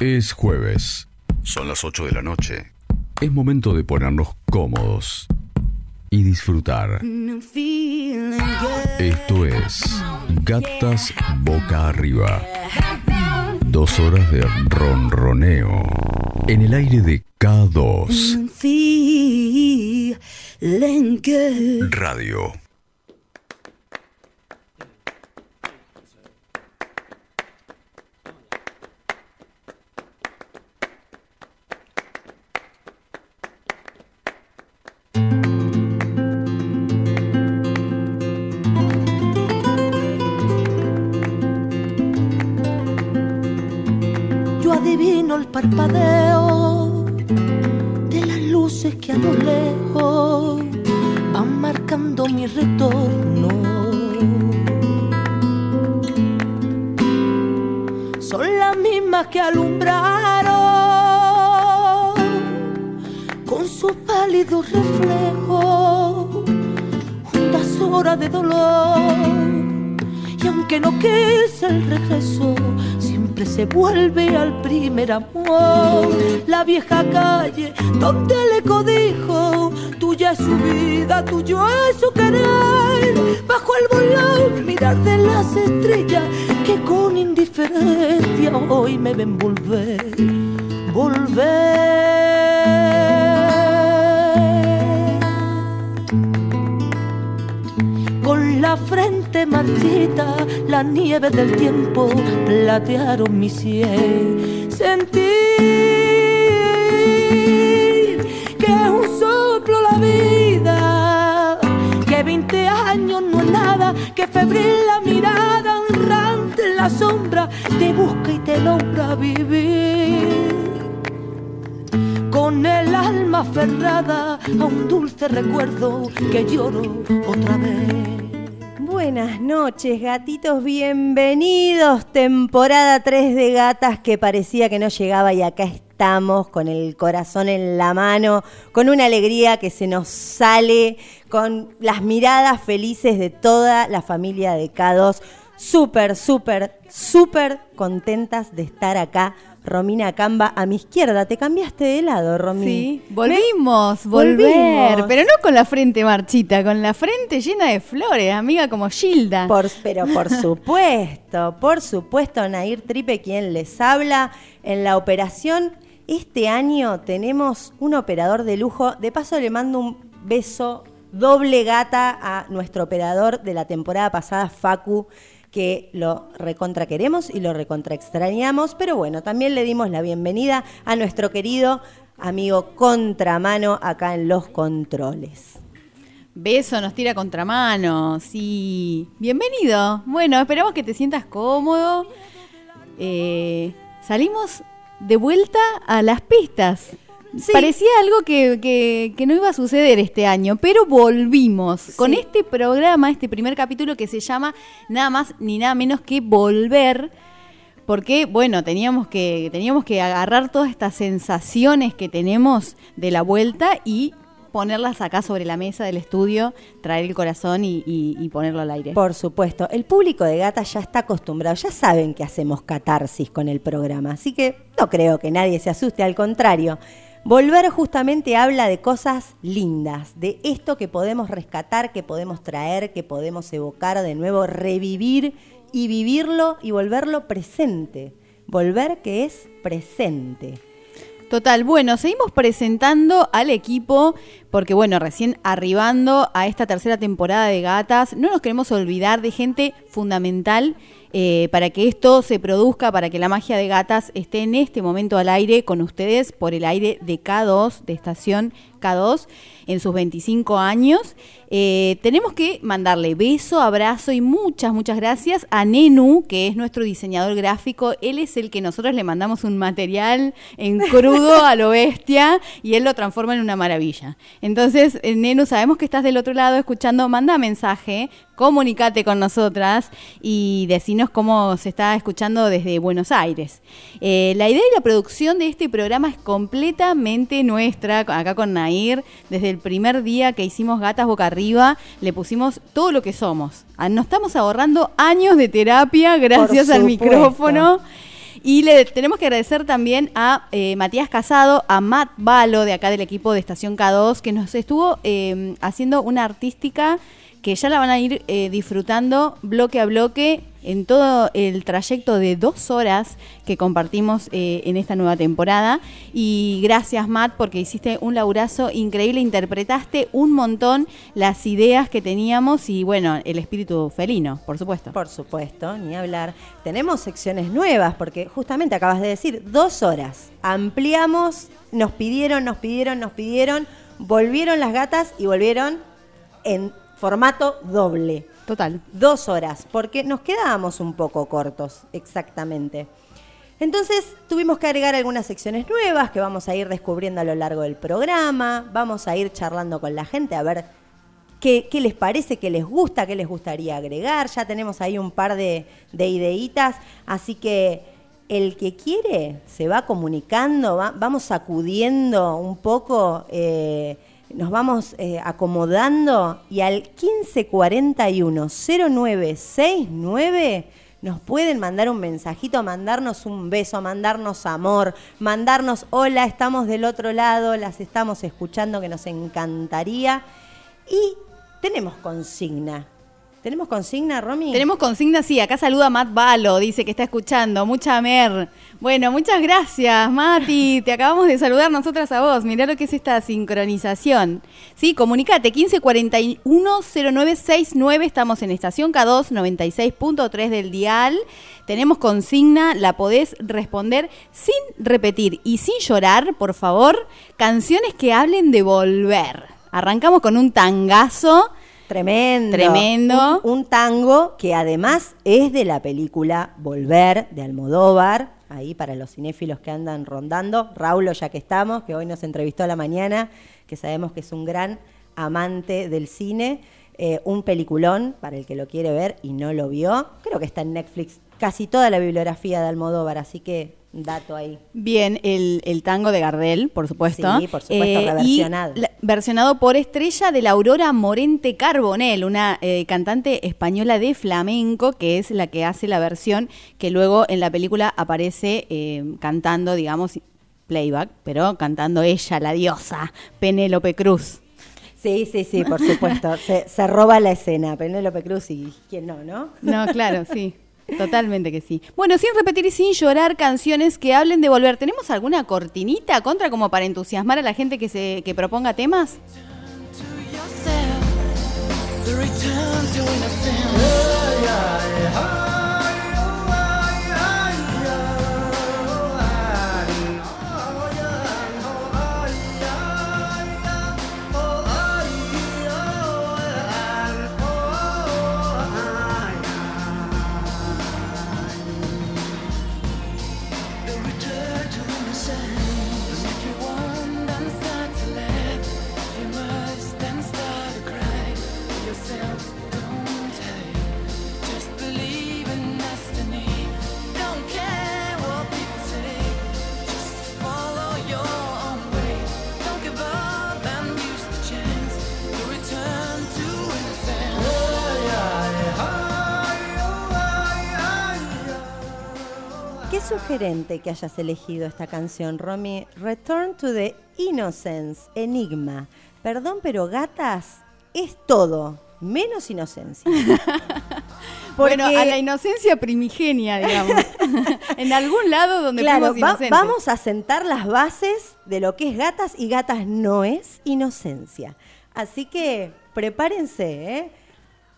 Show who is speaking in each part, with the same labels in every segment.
Speaker 1: Es jueves. Son las 8 de la noche. Es momento de ponernos cómodos y disfrutar. Esto es Gatas Boca Arriba. Dos horas de ronroneo en el aire de K2 Radio.
Speaker 2: Platearon mi sien. Sentir que es un soplo la vida, que 20 años no es nada, que febril la mirada, honrante en la sombra, te busca y te logra vivir con el alma aferrada a un dulce recuerdo que lloro otra vez.
Speaker 3: Buenas noches, gatitos, bienvenidos. Temporada 3 de gatas que parecía que no llegaba y acá estamos con el corazón en la mano, con una alegría que se nos sale, con las miradas felices de toda la familia de K2. Súper, súper, súper contentas de estar acá. Romina Camba a mi izquierda. ¿Te cambiaste de lado, Romy?
Speaker 4: Sí, volvimos, volver,
Speaker 3: Volvimos.
Speaker 4: pero no con la frente marchita, con la frente llena de flores, amiga como Gilda.
Speaker 3: Por- pero por supuesto, por supuesto, Nair Tripe, quien les habla en la operación. Este año tenemos un operador de lujo. De paso, le mando un beso doble gata a nuestro operador de la temporada pasada, Facu, que lo recontra queremos y lo recontra extrañamos. Pero bueno, también le dimos la bienvenida a nuestro querido amigo Contramano acá en los controles.
Speaker 4: Beso nos tira contramano, sí. Bienvenido. Bueno, esperamos que te sientas cómodo. Eh, salimos de vuelta a las pistas.
Speaker 3: Sí.
Speaker 4: Parecía algo que, que- que no iba a suceder este año, pero volvimos con este programa, este primer capítulo que se llama nada más ni nada menos que Volver. Porque, bueno, teníamos que, teníamos que agarrar todas estas sensaciones que tenemos de la vuelta y ponerlas acá sobre la mesa del estudio, traer el corazón y, y- y ponerlo al aire.
Speaker 3: Por supuesto, el público de Gata ya está acostumbrado, ya saben que hacemos catarsis con el programa, así que no creo que nadie se asuste, al contrario. Volver justamente habla de cosas lindas, de esto que podemos rescatar, que podemos traer, que podemos evocar de nuevo, revivir y vivirlo y volverlo presente. Volver que es presente.
Speaker 4: Total, bueno, seguimos presentando al equipo porque, bueno, recién arribando a esta tercera temporada de Gatas, no nos queremos olvidar de gente fundamental eh, para que esto se produzca, para que la magia de Gatas esté en este momento al aire con ustedes por el aire de K2, de estación K2, en sus 25 años. Eh, tenemos que mandarle beso, abrazo y muchas, muchas gracias a Nenu, que es nuestro diseñador gráfico. Él es el que nosotros le mandamos un material en crudo a lo bestia y él lo transforma en una maravilla. Entonces, eh, Nenu, sabemos que estás del otro lado escuchando, manda mensaje, comunicate con nosotras y decinos cómo se está escuchando desde Buenos Aires. Eh, la idea y la producción de este programa es completamente nuestra, acá con Nair. Desde el primer día que hicimos Gatas Boca Arriba, le pusimos todo lo que somos. Ah, Nos estamos ahorrando años de terapia gracias al micrófono. Y le tenemos que agradecer también a eh, Matías Casado, a Matt Balo de acá del equipo de Estación K2, que nos estuvo eh, haciendo una artística que ya la van a ir eh, disfrutando bloque a bloque en todo el trayecto de dos horas que compartimos eh, en esta nueva temporada. Y gracias, Matt, porque hiciste un laburazo increíble, interpretaste un montón las ideas que teníamos y, bueno, el espíritu felino, por supuesto.
Speaker 3: Por supuesto, ni hablar. Tenemos secciones nuevas, porque justamente acabas de decir, dos horas. Ampliamos, nos pidieron, nos pidieron, nos pidieron, volvieron las gatas y volvieron en formato doble.
Speaker 4: Total.
Speaker 3: Dos horas, porque nos quedábamos un poco cortos, exactamente. Entonces tuvimos que agregar algunas secciones nuevas que vamos a ir descubriendo a lo largo del programa, vamos a ir charlando con la gente a ver qué, qué les parece, qué les gusta, qué les gustaría agregar. Ya tenemos ahí un par de, de ideitas, así que el que quiere se va comunicando, va- vamos sacudiendo un poco. eh, nos vamos eh, acomodando y al 1541 0969 nos pueden mandar un mensajito, mandarnos un beso, mandarnos amor, mandarnos hola, estamos del otro lado, las estamos escuchando que nos encantaría. Y tenemos consigna. ¿Tenemos consigna, Romy?
Speaker 4: Tenemos consigna, sí, acá saluda Matt Balo, dice que está escuchando, mucha mer. Bueno, muchas gracias, Mati, te acabamos de saludar nosotras a vos, mirá lo que es esta sincronización. Sí, comunicate, 1541-0969, estamos en Estación K2, 96.3 del dial. Tenemos consigna, la podés responder sin repetir y sin llorar, por favor, canciones que hablen de volver. Arrancamos con un tangazo.
Speaker 3: Tremendo.
Speaker 4: Tremendo.
Speaker 3: Un, un tango que además es de la película Volver de Almodóvar. Ahí para los cinéfilos que andan rondando. Raulo, ya que estamos, que hoy nos entrevistó a la mañana, que sabemos que es un gran amante del cine. Eh, un peliculón para el que lo quiere ver y no lo vio. Creo que está en Netflix casi toda la bibliografía de Almodóvar, así que dato ahí.
Speaker 4: Bien, el, el tango de Gardel, por supuesto. Eh,
Speaker 3: Sí, por supuesto,
Speaker 4: y
Speaker 3: reversionado.
Speaker 4: la- versionado por Estrella de la Aurora Morente Carbonell, una eh, cantante española de flamenco, que es la que hace la versión que luego en la película aparece eh, cantando, digamos, playback, pero cantando ella, la diosa, Penélope Cruz.
Speaker 3: Sí, sí, sí, por supuesto. se, se roba la escena, Penélope Cruz y quién no, ¿no?
Speaker 4: No, claro, sí. Totalmente que sí. Bueno, sin repetir y sin llorar, canciones que hablen de volver. ¿Tenemos alguna cortinita contra como para entusiasmar a la gente que se que proponga temas?
Speaker 3: Sugerente que hayas elegido esta canción, Romy. Return to the Innocence, Enigma. Perdón, pero gatas es todo, menos inocencia.
Speaker 4: Bueno, a la inocencia primigenia, digamos. en algún lado donde
Speaker 3: Claro, va- vamos a sentar las bases de lo que es gatas y gatas no es inocencia. Así que prepárense, ¿eh?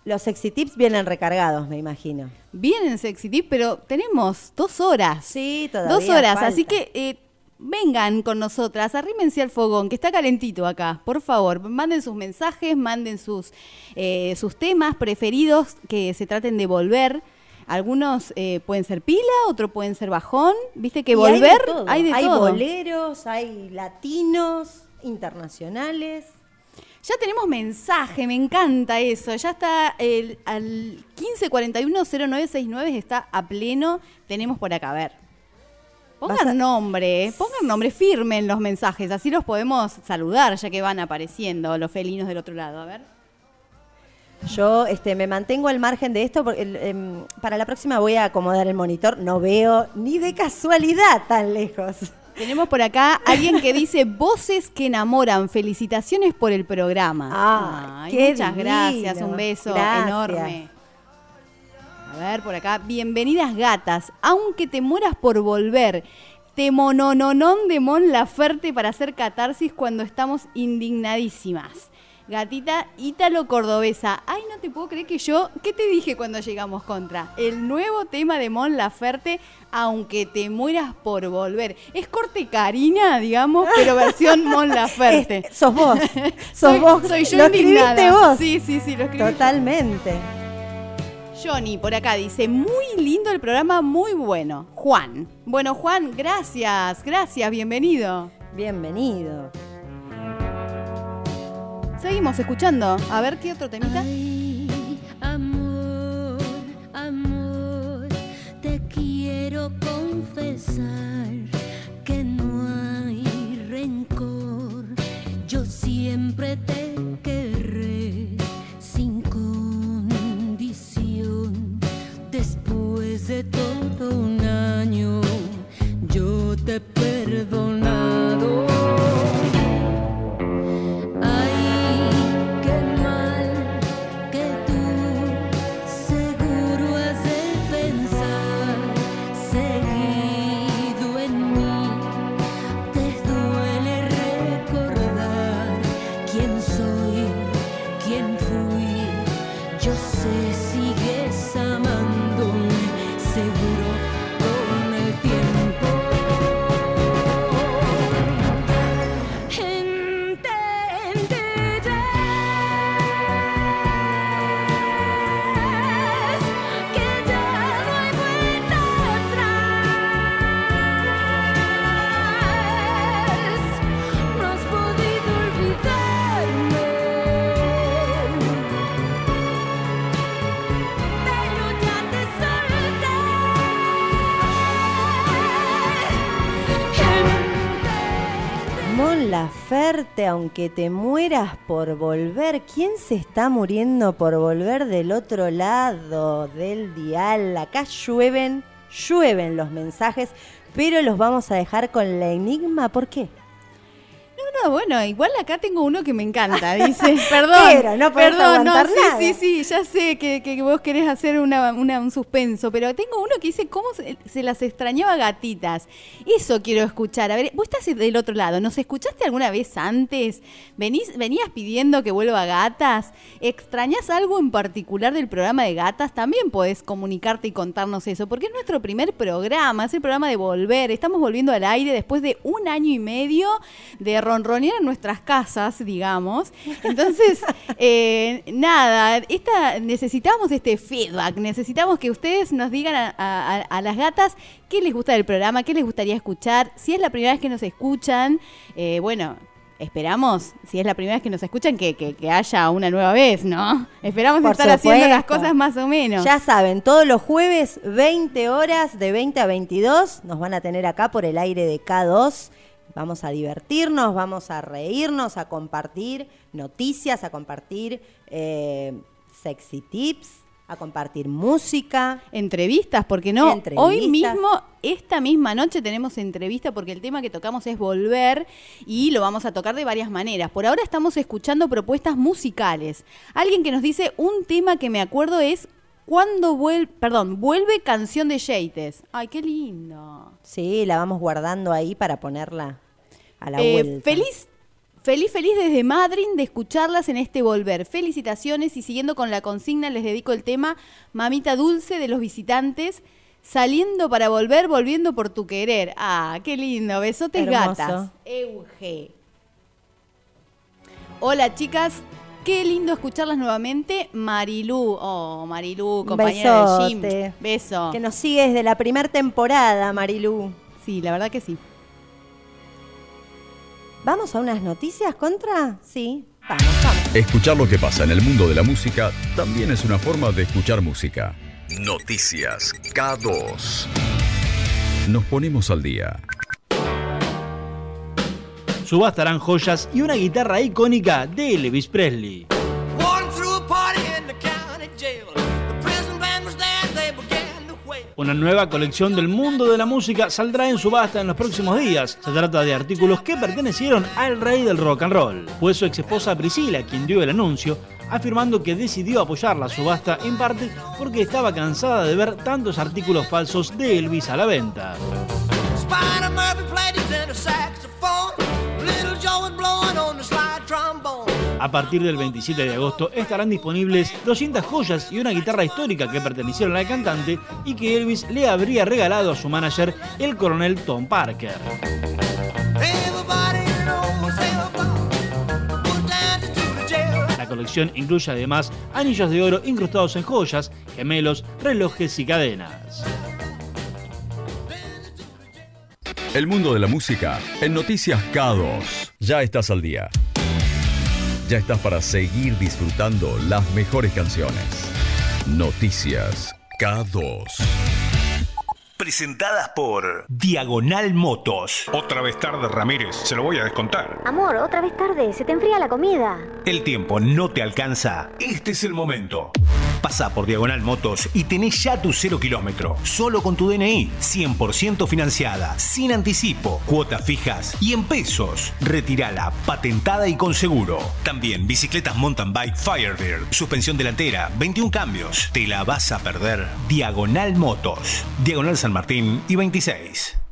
Speaker 3: Los sexy tips vienen recargados, me imagino.
Speaker 4: Bien en Sexy Tip, pero tenemos dos horas.
Speaker 3: Sí, todavía
Speaker 4: Dos horas,
Speaker 3: falta.
Speaker 4: así que eh, vengan con nosotras, arrímense al fogón, que está calentito acá, por favor. Manden sus mensajes, manden sus, eh, sus temas preferidos que se traten de volver. Algunos eh, pueden ser pila, otros pueden ser bajón. Viste que
Speaker 3: Y
Speaker 4: volver
Speaker 3: hay de todo.
Speaker 4: hay de todo.
Speaker 3: boleros, hay latinos, internacionales.
Speaker 4: Ya tenemos mensaje, me encanta eso. Ya está el, al 1541-0969 está a pleno. Tenemos por acá, a ver. Pongan
Speaker 3: a-
Speaker 4: nombre, eh, pongan nombre firme en los mensajes, así los podemos saludar ya que van apareciendo los felinos del otro lado. A ver.
Speaker 3: Yo este, me mantengo al margen de esto porque el, em, para la próxima voy a acomodar el monitor. No veo ni de casualidad tan lejos.
Speaker 4: Tenemos por acá alguien que dice voces que enamoran. Felicitaciones por el programa.
Speaker 3: Ah,
Speaker 4: Ay,
Speaker 3: qué
Speaker 4: muchas
Speaker 3: divino.
Speaker 4: gracias, un beso
Speaker 3: Gracias.
Speaker 4: enorme. A ver, por acá, bienvenidas gatas, aunque te mueras por volver. Te monononón de Mon Laferte para hacer catarsis cuando estamos indignadísimas. Gatita ítalo cordobesa. Ay, no te puedo creer que yo. ¿Qué te dije cuando llegamos contra? El nuevo tema de Mon Laferte, aunque te mueras por volver. Es corte Karina, digamos, pero versión Mon Laferte.
Speaker 3: Es- sos vos. Sos
Speaker 4: soy,
Speaker 3: vos.
Speaker 4: soy yo
Speaker 3: Lo
Speaker 4: indignada.
Speaker 3: escribiste vos.
Speaker 4: Sí, sí, sí, lo escribí.
Speaker 3: Totalmente.
Speaker 4: Johnny, por acá dice, muy lindo el programa, muy bueno. Juan. Bueno, Juan, gracias, gracias, bienvenido.
Speaker 3: Bienvenido.
Speaker 4: Seguimos escuchando. A ver qué otro temita.
Speaker 5: Ay, amor, amor, te quiero confesar que no hay rencor. Yo siempre te querré sin condición. Después de todo un año, yo te he
Speaker 3: Aunque te mueras por volver. ¿Quién se está muriendo por volver del otro lado del dial? Acá llueven, llueven los mensajes, pero los vamos a dejar con la enigma. ¿Por qué?
Speaker 4: No, no, bueno, igual acá tengo uno que me encanta, dice. Perdón.
Speaker 3: Pero no
Speaker 4: perdón, no, sí,
Speaker 3: nada.
Speaker 4: sí, sí, ya sé que, que vos querés hacer una, una- un suspenso, pero tengo uno que dice cómo se, se las extrañaba gatitas. Eso quiero escuchar. A ver, vos estás del otro lado, ¿nos escuchaste alguna vez antes? ¿Venís, ¿Venías pidiendo que vuelva gatas? ¿Extrañas algo en particular del programa de gatas? También podés comunicarte y contarnos eso, porque es nuestro primer programa, es el programa de volver. Estamos volviendo al aire después de un año y medio de ronronear en nuestras casas, digamos. Entonces, eh, nada, esta, necesitamos este feedback, necesitamos que ustedes nos digan a, a- a las gatas qué les gusta del programa, qué les gustaría escuchar. Si es la primera vez que nos escuchan, eh, bueno. Esperamos, si es la primera vez que nos escuchan, que, que- que haya una nueva vez, ¿no? Esperamos
Speaker 3: Por
Speaker 4: estar haciendo las cosas más o menos.
Speaker 3: Ya saben, todos los jueves, 20 horas, de 20 a 22, nos van a tener acá por el aire de K2. Vamos a divertirnos, vamos a reírnos, a compartir noticias, a compartir eh, sexy tips, a compartir música.
Speaker 4: Entrevistas, porque no,
Speaker 3: Entrevistas.
Speaker 4: hoy mismo, esta misma noche tenemos entrevista porque el tema que tocamos es volver y lo vamos a tocar de varias maneras. Por ahora estamos escuchando propuestas musicales. Alguien que nos dice un tema que me acuerdo es cuando vuelve, perdón, vuelve canción de Yates. Ay, qué lindo.
Speaker 3: Sí, la vamos guardando ahí para ponerla a la
Speaker 4: Eh,
Speaker 3: vuelta.
Speaker 4: feliz, feliz, feliz desde Madrid de escucharlas en este volver. Felicitaciones y siguiendo con la consigna les dedico el tema Mamita Dulce de los visitantes. Saliendo para volver, volviendo por tu querer. Ah, qué lindo. Besotes
Speaker 3: Hermoso.
Speaker 4: gatas. Euge. Hola chicas, qué lindo escucharlas nuevamente. Marilú, oh, Marilú, compañera de gym.
Speaker 3: besote.
Speaker 4: Beso.
Speaker 3: Que nos sigue desde la primera temporada, Marilú.
Speaker 4: Sí, la verdad que sí.
Speaker 3: ¿Vamos a unas noticias contra? Sí, vamos, vamos.
Speaker 1: Escuchar lo que pasa en el mundo de la música también es una forma de escuchar música. Noticias K2. Nos ponemos al día
Speaker 6: subastarán joyas y una guitarra icónica de Elvis Presley. Una nueva colección del mundo de la música saldrá en subasta en los próximos días. Se trata de artículos que pertenecieron al rey del rock and roll. Fue su ex esposa Priscila quien dio el anuncio, afirmando que decidió apoyar la subasta en parte porque estaba cansada de ver tantos artículos falsos de Elvis a la venta. A partir del 27 de agosto estarán disponibles 200 joyas y una guitarra histórica que pertenecieron al cantante y que Elvis le habría regalado a su manager, el coronel Tom Parker. La colección incluye además anillos de oro incrustados en joyas, gemelos, relojes y cadenas.
Speaker 1: El mundo de la música en Noticias K2. Ya estás al día. Ya estás para seguir disfrutando las mejores canciones. Noticias K2.
Speaker 7: Presentadas por Diagonal Motos.
Speaker 8: Otra vez tarde, Ramírez. Se lo voy a descontar.
Speaker 9: Amor, otra vez tarde, se te enfría la comida.
Speaker 7: El tiempo no te alcanza. Este es el momento. Pasa por Diagonal Motos y tenés ya tu cero kilómetro. Solo con tu DNI. 100% financiada. Sin anticipo. Cuotas fijas y en pesos. Retirala patentada y con seguro. También bicicletas mountain bike Firebird. Suspensión delantera. 21 cambios. Te la vas a perder. Diagonal Motos. Diagonal San Martín y 26.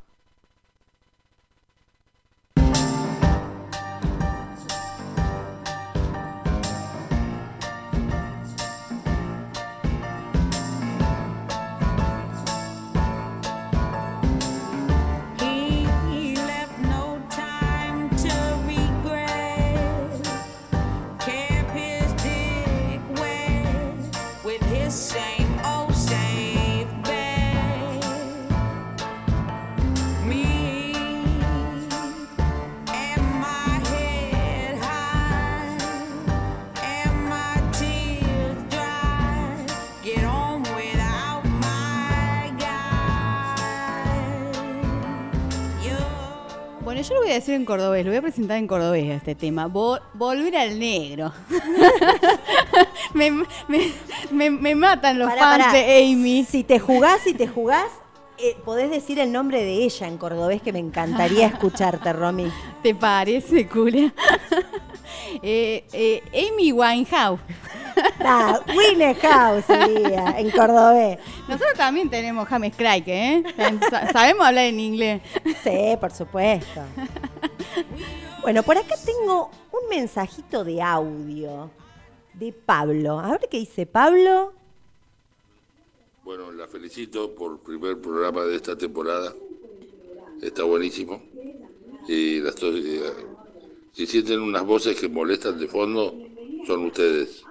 Speaker 4: Decir en cordobés, lo voy a presentar en cordobés a este tema. Vo- volver al negro. me, me- me- me matan los
Speaker 3: Pará,
Speaker 4: fans
Speaker 3: pará.
Speaker 4: de Amy.
Speaker 3: Si te jugás, si te jugás, eh, podés decir el nombre de ella en cordobés que me encantaría escucharte, Romy.
Speaker 4: ¿Te parece, culia? Eh, eh, Amy Winehouse.
Speaker 3: Ah, Winehouse sería, en cordobés.
Speaker 4: Nosotros también tenemos James Craig, ¿eh? Sa- Sabemos hablar en inglés.
Speaker 3: Sí, por supuesto. Bueno, por acá tengo un mensajito de audio de Pablo. A ver qué dice Pablo.
Speaker 10: Bueno, la felicito por el primer programa de esta temporada. Está buenísimo. Y la estoy, eh, si sienten unas voces que molestan de fondo, son ustedes.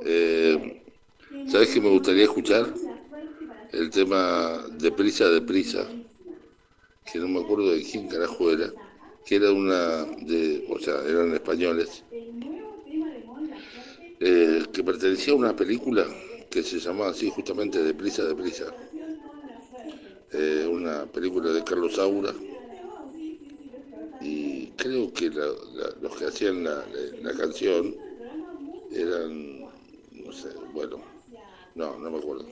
Speaker 10: Eh, ¿Sabes qué me gustaría escuchar? El tema Deprisa, Deprisa, que no me acuerdo de quién carajo era, que era una, de, o sea, eran españoles, eh, que pertenecía a una película que se llamaba así justamente Deprisa, Deprisa. Eh, una película de Carlos Saura. Y creo que los que hacían la, la canción eran, no bueno, no, no me acuerdo.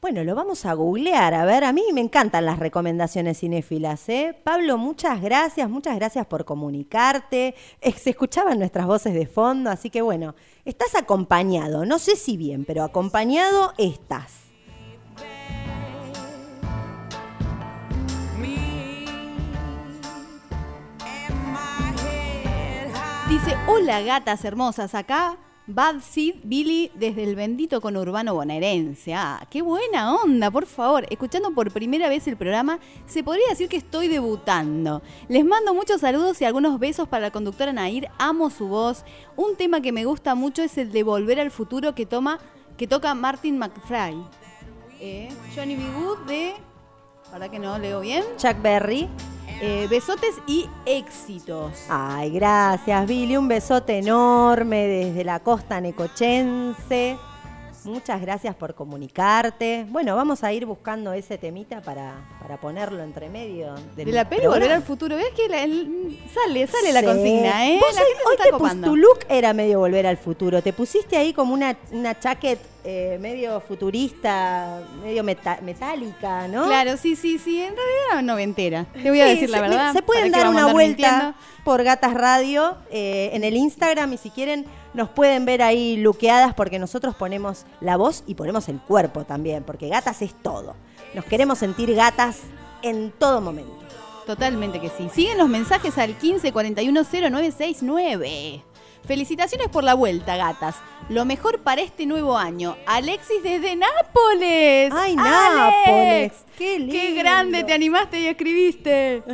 Speaker 3: Bueno, lo vamos a googlear. A ver, a mí me encantan las recomendaciones cinéfilas. ¿eh? Pablo, muchas gracias, muchas gracias por comunicarte. Eh, Se escuchaban nuestras voces de fondo, así que bueno, estás acompañado. No sé si bien, pero acompañado estás.
Speaker 4: Dice, hola gatas hermosas, acá Bad Seed Billy desde el bendito conurbano bonaerense. Ah, qué buena onda, por favor. Escuchando por primera vez el programa, se podría decir que estoy debutando. Les mando muchos saludos y algunos besos para la conductora Nair. Amo su voz. Un tema que me gusta mucho es el de Volver al Futuro que toma, que toca Martin McFly. Eh, Johnny B. De... ¿Verdad que no leo bien?
Speaker 3: Chuck Berry.
Speaker 4: Eh, besotes y éxitos.
Speaker 3: Ay, gracias, Billy. Un besote enorme desde la costa necochense. Muchas gracias por comunicarte. Bueno, vamos a ir buscando ese temita para, para ponerlo entre medio del
Speaker 4: De la peli. Volver al Futuro. ¿Ves que la- el- sale, sale la consigna, eh?
Speaker 3: Vos
Speaker 4: La
Speaker 3: hoy, te pus- tu look era medio volver al futuro. Te pusiste ahí como una, una chaquet eh, medio futurista, medio meta- metálica, ¿no?
Speaker 4: Claro, sí, sí, sí. En realidad noventera. Te voy a
Speaker 3: Sí,
Speaker 4: decir la verdad.
Speaker 3: Se pueden
Speaker 4: ¿Para qué
Speaker 3: dar una vuelta por Gatas Radio eh, en el Instagram y si quieren nos pueden ver ahí luqueadas porque nosotros ponemos la voz y ponemos el cuerpo también, porque Gatas es todo. Nos queremos sentir gatas en todo momento.
Speaker 4: Totalmente que sí. Siguen los mensajes al 15410969. Felicitaciones por la vuelta, gatas. Lo mejor para este nuevo año. Alexis desde Nápoles.
Speaker 3: ¡Ay,
Speaker 4: ¡Alex!
Speaker 3: Nápoles! ¡Qué
Speaker 4: ¡Qué
Speaker 3: lindo!
Speaker 4: grande! Te animaste y escribiste.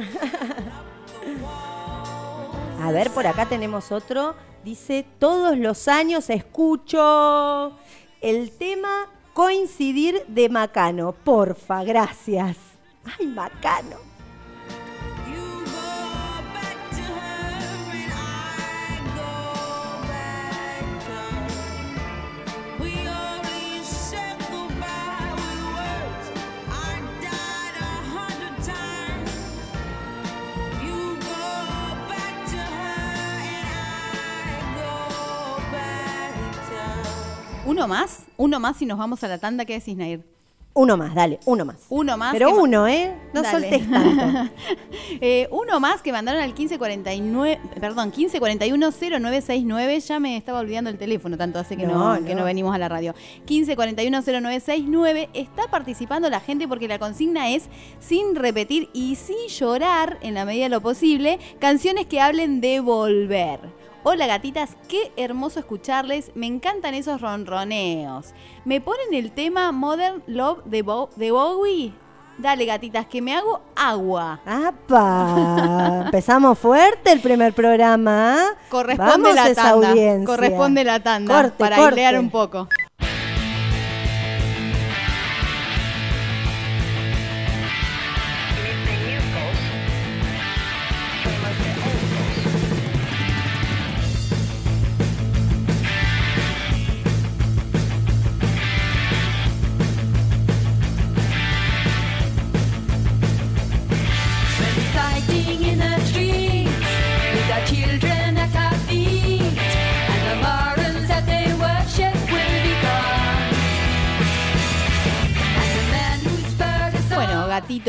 Speaker 3: A ver, por acá tenemos otro. Dice, todos los años escucho el tema coincidir de Macano. Porfa, gracias. Ay, Macano.
Speaker 4: ¿Uno más? ¿Uno más y nos vamos a la tanda? ¿Qué decís, Nair?
Speaker 3: Uno más, dale, uno más.
Speaker 4: Uno más.
Speaker 3: Pero uno, ¿eh? No
Speaker 4: Dale.
Speaker 3: soltés tanto.
Speaker 4: Eh, uno más que mandaron al 1549, perdón, 15410969. Ya me estaba olvidando el teléfono, tanto hace que no,
Speaker 3: No,
Speaker 4: que
Speaker 3: no
Speaker 4: venimos a la radio. 15410969. Está participando la gente porque la consigna es sin repetir y sin llorar en la medida de lo posible canciones que hablen de volver. Hola gatitas, qué hermoso escucharles, me encantan esos ronroneos. ¿Me ponen el tema Modern Love de, Bo- de Bowie? Dale gatitas, que me hago agua.
Speaker 3: ¡Apa! Empezamos fuerte el primer programa.
Speaker 4: Corresponde
Speaker 3: Vamos
Speaker 4: la
Speaker 3: esa
Speaker 4: tanda.
Speaker 3: audiencia.
Speaker 4: Corresponde la tanda
Speaker 3: Corte,
Speaker 4: para
Speaker 3: corte.
Speaker 4: airear un poco.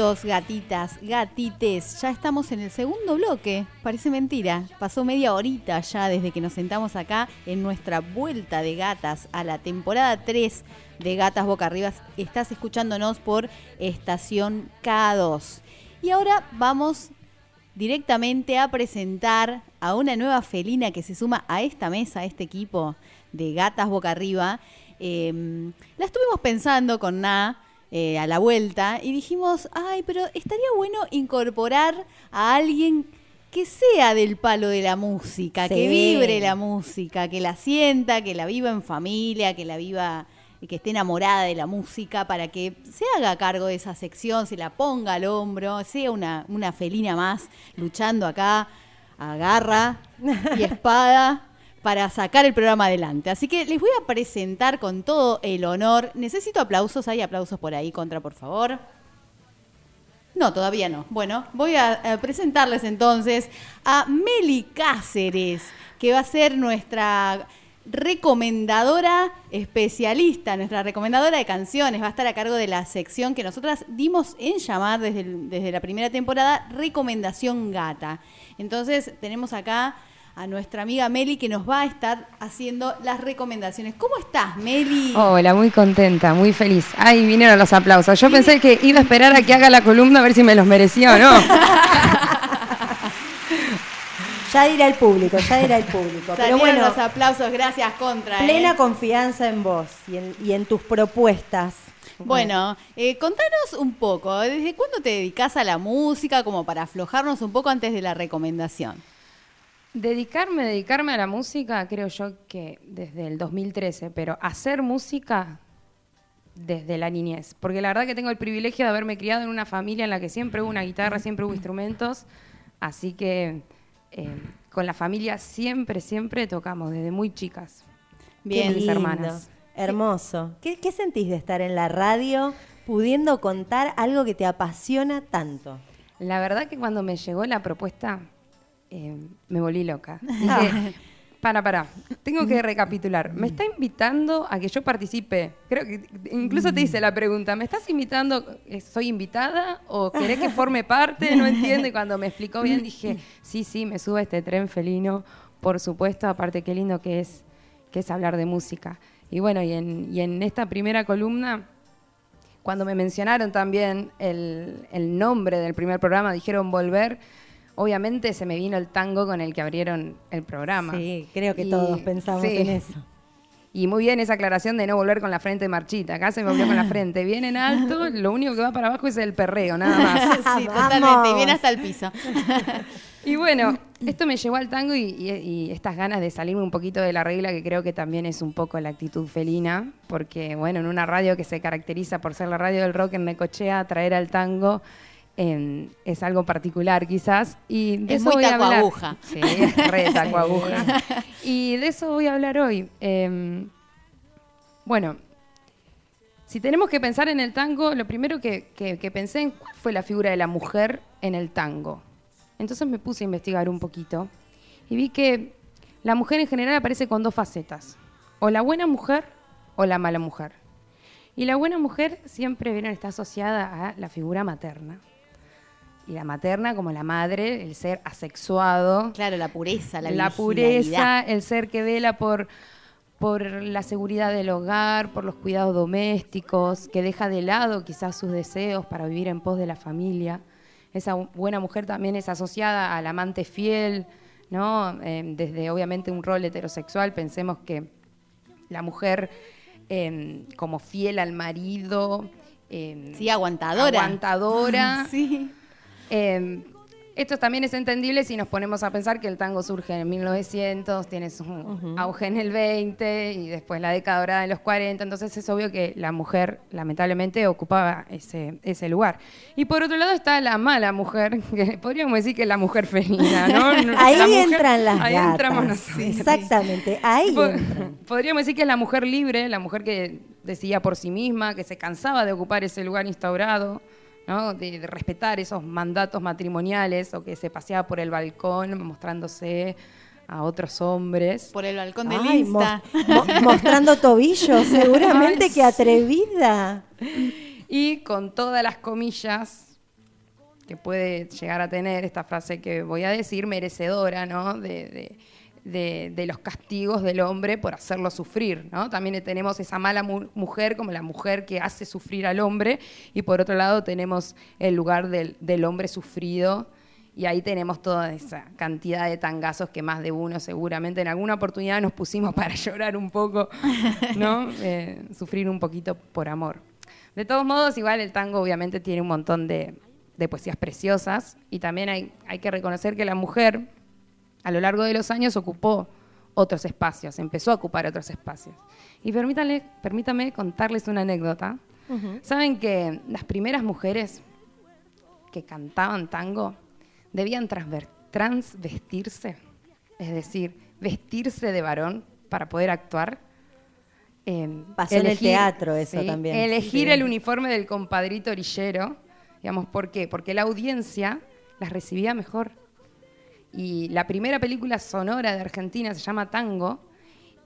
Speaker 4: Gatitas, gatites, ya estamos en el segundo bloque. Parece mentira. Pasó media horita ya desde que nos sentamos acá en nuestra vuelta de gatas a la temporada 3 de Gatas Boca Arriba. Estás escuchándonos por Estación K2. Y ahora vamos directamente a presentar a una nueva felina que se suma a esta mesa, a este equipo de gatas boca arriba. Eh, la estuvimos pensando con Na eh, a la vuelta y dijimos, ay, pero estaría bueno incorporar a alguien que sea del palo de la música, que vibre la música, que la sienta, que la viva en familia, que la viva que esté enamorada de la música para que se haga cargo de esa sección, se la ponga al hombro, sea una, una felina más luchando acá a garra y espada para sacar el programa adelante. Así que les voy a presentar con todo el honor. Necesito aplausos, hay aplausos por ahí, contra, por favor. No, todavía no. Bueno, voy a, presentarles entonces a Meli Cáceres, que va a ser nuestra recomendadora especialista, nuestra recomendadora de canciones, va a estar a cargo de la sección que nosotras dimos en llamar desde, desde la primera temporada Recomendación Gata. Entonces tenemos acá a nuestra amiga Meli que nos va a estar haciendo las recomendaciones. ¿Cómo estás, Meli?
Speaker 11: Hola, muy contenta, muy feliz. Ay, vinieron los aplausos. Yo pensé que iba a esperar a que haga la columna a ver si me los merecía o no.
Speaker 3: Ya dirá el público, ya dirá el público. Pero bueno,
Speaker 4: los aplausos, gracias, Contra. ¿eh?
Speaker 3: plena confianza en vos y en, y en tus propuestas.
Speaker 4: Bueno, eh, contanos un poco, ¿desde cuándo te dedicas a la música como para aflojarnos un poco antes de la recomendación?
Speaker 11: Dedicarme, dedicarme a la música, creo yo que desde el 2013, pero hacer música desde la niñez. Porque la verdad que tengo el privilegio de haberme criado en una familia en la que siempre hubo una guitarra, siempre hubo instrumentos. Así que eh, con la familia siempre, siempre tocamos, desde muy chicas.
Speaker 3: Bien,
Speaker 11: mis hermanas.
Speaker 3: Hermoso. ¿Qué, qué sentís de estar en la radio pudiendo contar algo que te apasiona tanto?
Speaker 11: La verdad que cuando me llegó la propuesta, eh, me volví loca. Dije, Para, para. Tengo que recapitular. Me está invitando a que yo participe. Creo que incluso te hice la pregunta. ¿Me estás invitando? eh, ¿Soy invitada? ¿O querés que forme parte? No entiendo. Y cuando me explicó bien dije, sí, sí, me subo a este tren felino. Por supuesto, aparte qué lindo que es, que es hablar de música. Y bueno, y en, y en esta primera columna, cuando me mencionaron también el, el nombre del primer programa, dijeron volver. Obviamente se me vino el tango con el que abrieron el programa.
Speaker 3: Sí, creo que
Speaker 11: Y-
Speaker 3: todos pensamos
Speaker 11: sí.
Speaker 3: en eso.
Speaker 11: Y muy bien esa aclaración de no volver con la frente marchita. Acá se me volvió con la frente bien en alto, lo único que va para abajo es el perreo, nada más.
Speaker 4: sí, totalmente. Y viene hasta el piso.
Speaker 11: Y bueno, esto me llevó al tango y, y- y estas ganas de salirme un poquito de la regla, que creo que también es un poco la actitud felina, porque bueno, en una radio que se caracteriza por ser la radio del rock en Necochea, traer al tango es algo particular quizás. Y de
Speaker 4: Es
Speaker 11: eso
Speaker 4: muy
Speaker 11: voy a hablar.
Speaker 4: tacuaguja.
Speaker 11: Sí, es re tacuaguja. Y de eso voy a hablar hoy. Em, bueno, si tenemos que pensar en el tango, lo primero que, que- que pensé en cuál fue la figura de la mujer en el tango. Entonces me puse a investigar un poquito y vi que la mujer en general aparece con dos facetas, o la buena mujer o la mala mujer. Y la buena mujer siempre viene, está asociada a la figura materna. Y la materna como la madre, el ser asexuado.
Speaker 4: Claro, la pureza, la
Speaker 11: La pureza, el ser que vela por, por la seguridad del hogar, por los cuidados domésticos, que deja de lado quizás sus deseos para vivir en pos de la familia. Esa bu- buena mujer también es asociada al amante fiel, ¿no? Eh, desde obviamente un rol heterosexual, pensemos que la mujer eh, como fiel al marido. eh,
Speaker 4: Sí, aguantadora.
Speaker 11: Aguantadora.
Speaker 4: Sí.
Speaker 11: Eh, esto también es entendible si nos ponemos a pensar que el tango surge en 1900, tiene su auge en el 20 y después la década dorada en los 40, entonces es obvio que la mujer lamentablemente ocupaba ese, ese lugar. Y por otro lado está la mala mujer, que podríamos decir que es la mujer felina, ¿no? No,
Speaker 3: Ahí
Speaker 11: la mujer-
Speaker 3: entran las
Speaker 11: ahí
Speaker 3: gatas.
Speaker 11: entramos nosotros.
Speaker 3: Exactamente, ahí
Speaker 11: Po-
Speaker 3: entran.
Speaker 11: Podríamos decir que es la mujer libre, la mujer que decidía por sí misma, que se cansaba de ocupar ese lugar instaurado, ¿no? de, de respetar esos mandatos matrimoniales o que se paseaba por el balcón mostrándose a otros hombres.
Speaker 4: Por el balcón del
Speaker 3: Ay,
Speaker 4: Insta.
Speaker 3: mo- mo- mostrando tobillos, seguramente
Speaker 11: Ay,
Speaker 3: que atrevida.
Speaker 11: Y con todas las comillas que puede llegar a tener esta frase que voy a decir, merecedora, ¿no? De, de- de- de los castigos del hombre por hacerlo sufrir, ¿no? También tenemos esa mala mu- mujer como la mujer que hace sufrir al hombre y por otro lado tenemos el lugar del, del hombre sufrido y ahí tenemos toda esa cantidad de tangazos que más de uno seguramente en alguna oportunidad nos pusimos para llorar un poco, ¿no? Eh, sufrir un poquito por amor. De todos modos, igual el tango obviamente tiene un montón de, de poesías preciosas y también hay, hay que reconocer que la mujer a lo largo de los años ocupó otros espacios, empezó a ocupar otros espacios. Y permítanle, permítame contarles una anécdota. ¿Saben que las primeras mujeres que cantaban tango debían transvestirse? Es decir, vestirse de varón para poder actuar. Eh,
Speaker 3: Pasó en el teatro eso también.
Speaker 11: Elegir
Speaker 3: Sí.
Speaker 11: el uniforme del compadrito orillero, digamos, ¿por qué? Porque la audiencia las recibía mejor. Y la primera película sonora de Argentina se llama Tango,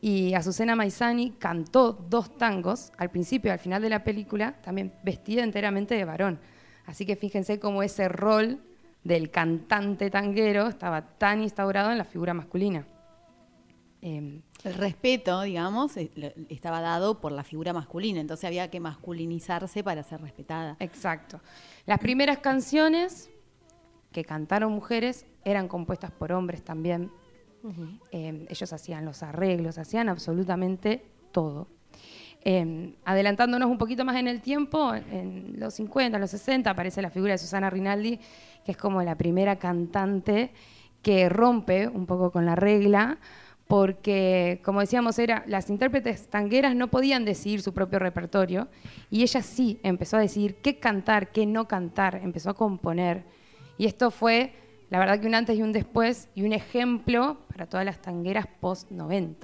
Speaker 11: y Azucena Maizani cantó dos tangos al principio y al final de la película, también vestida enteramente de varón. Así que fíjense cómo ese rol del cantante tanguero estaba tan instaurado en la figura masculina. Em,
Speaker 4: El respeto, digamos, estaba dado por la figura masculina, entonces había que masculinizarse para ser respetada.
Speaker 11: Exacto. Las primeras canciones que cantaron mujeres eran compuestas por hombres también. Eh, ellos hacían los arreglos, hacían absolutamente todo. Eh, adelantándonos un poquito más en el tiempo, en los 50, los 60, aparece la figura de Susana Rinaldi, que es como la primera cantante que rompe un poco con la regla, porque, como decíamos, era, las intérpretes tangueras no podían decidir su propio repertorio, y ella sí empezó a decidir qué cantar, qué no cantar, empezó a componer. Y esto fue, la verdad, que un antes y un después, y un ejemplo para todas las tangueras post-90.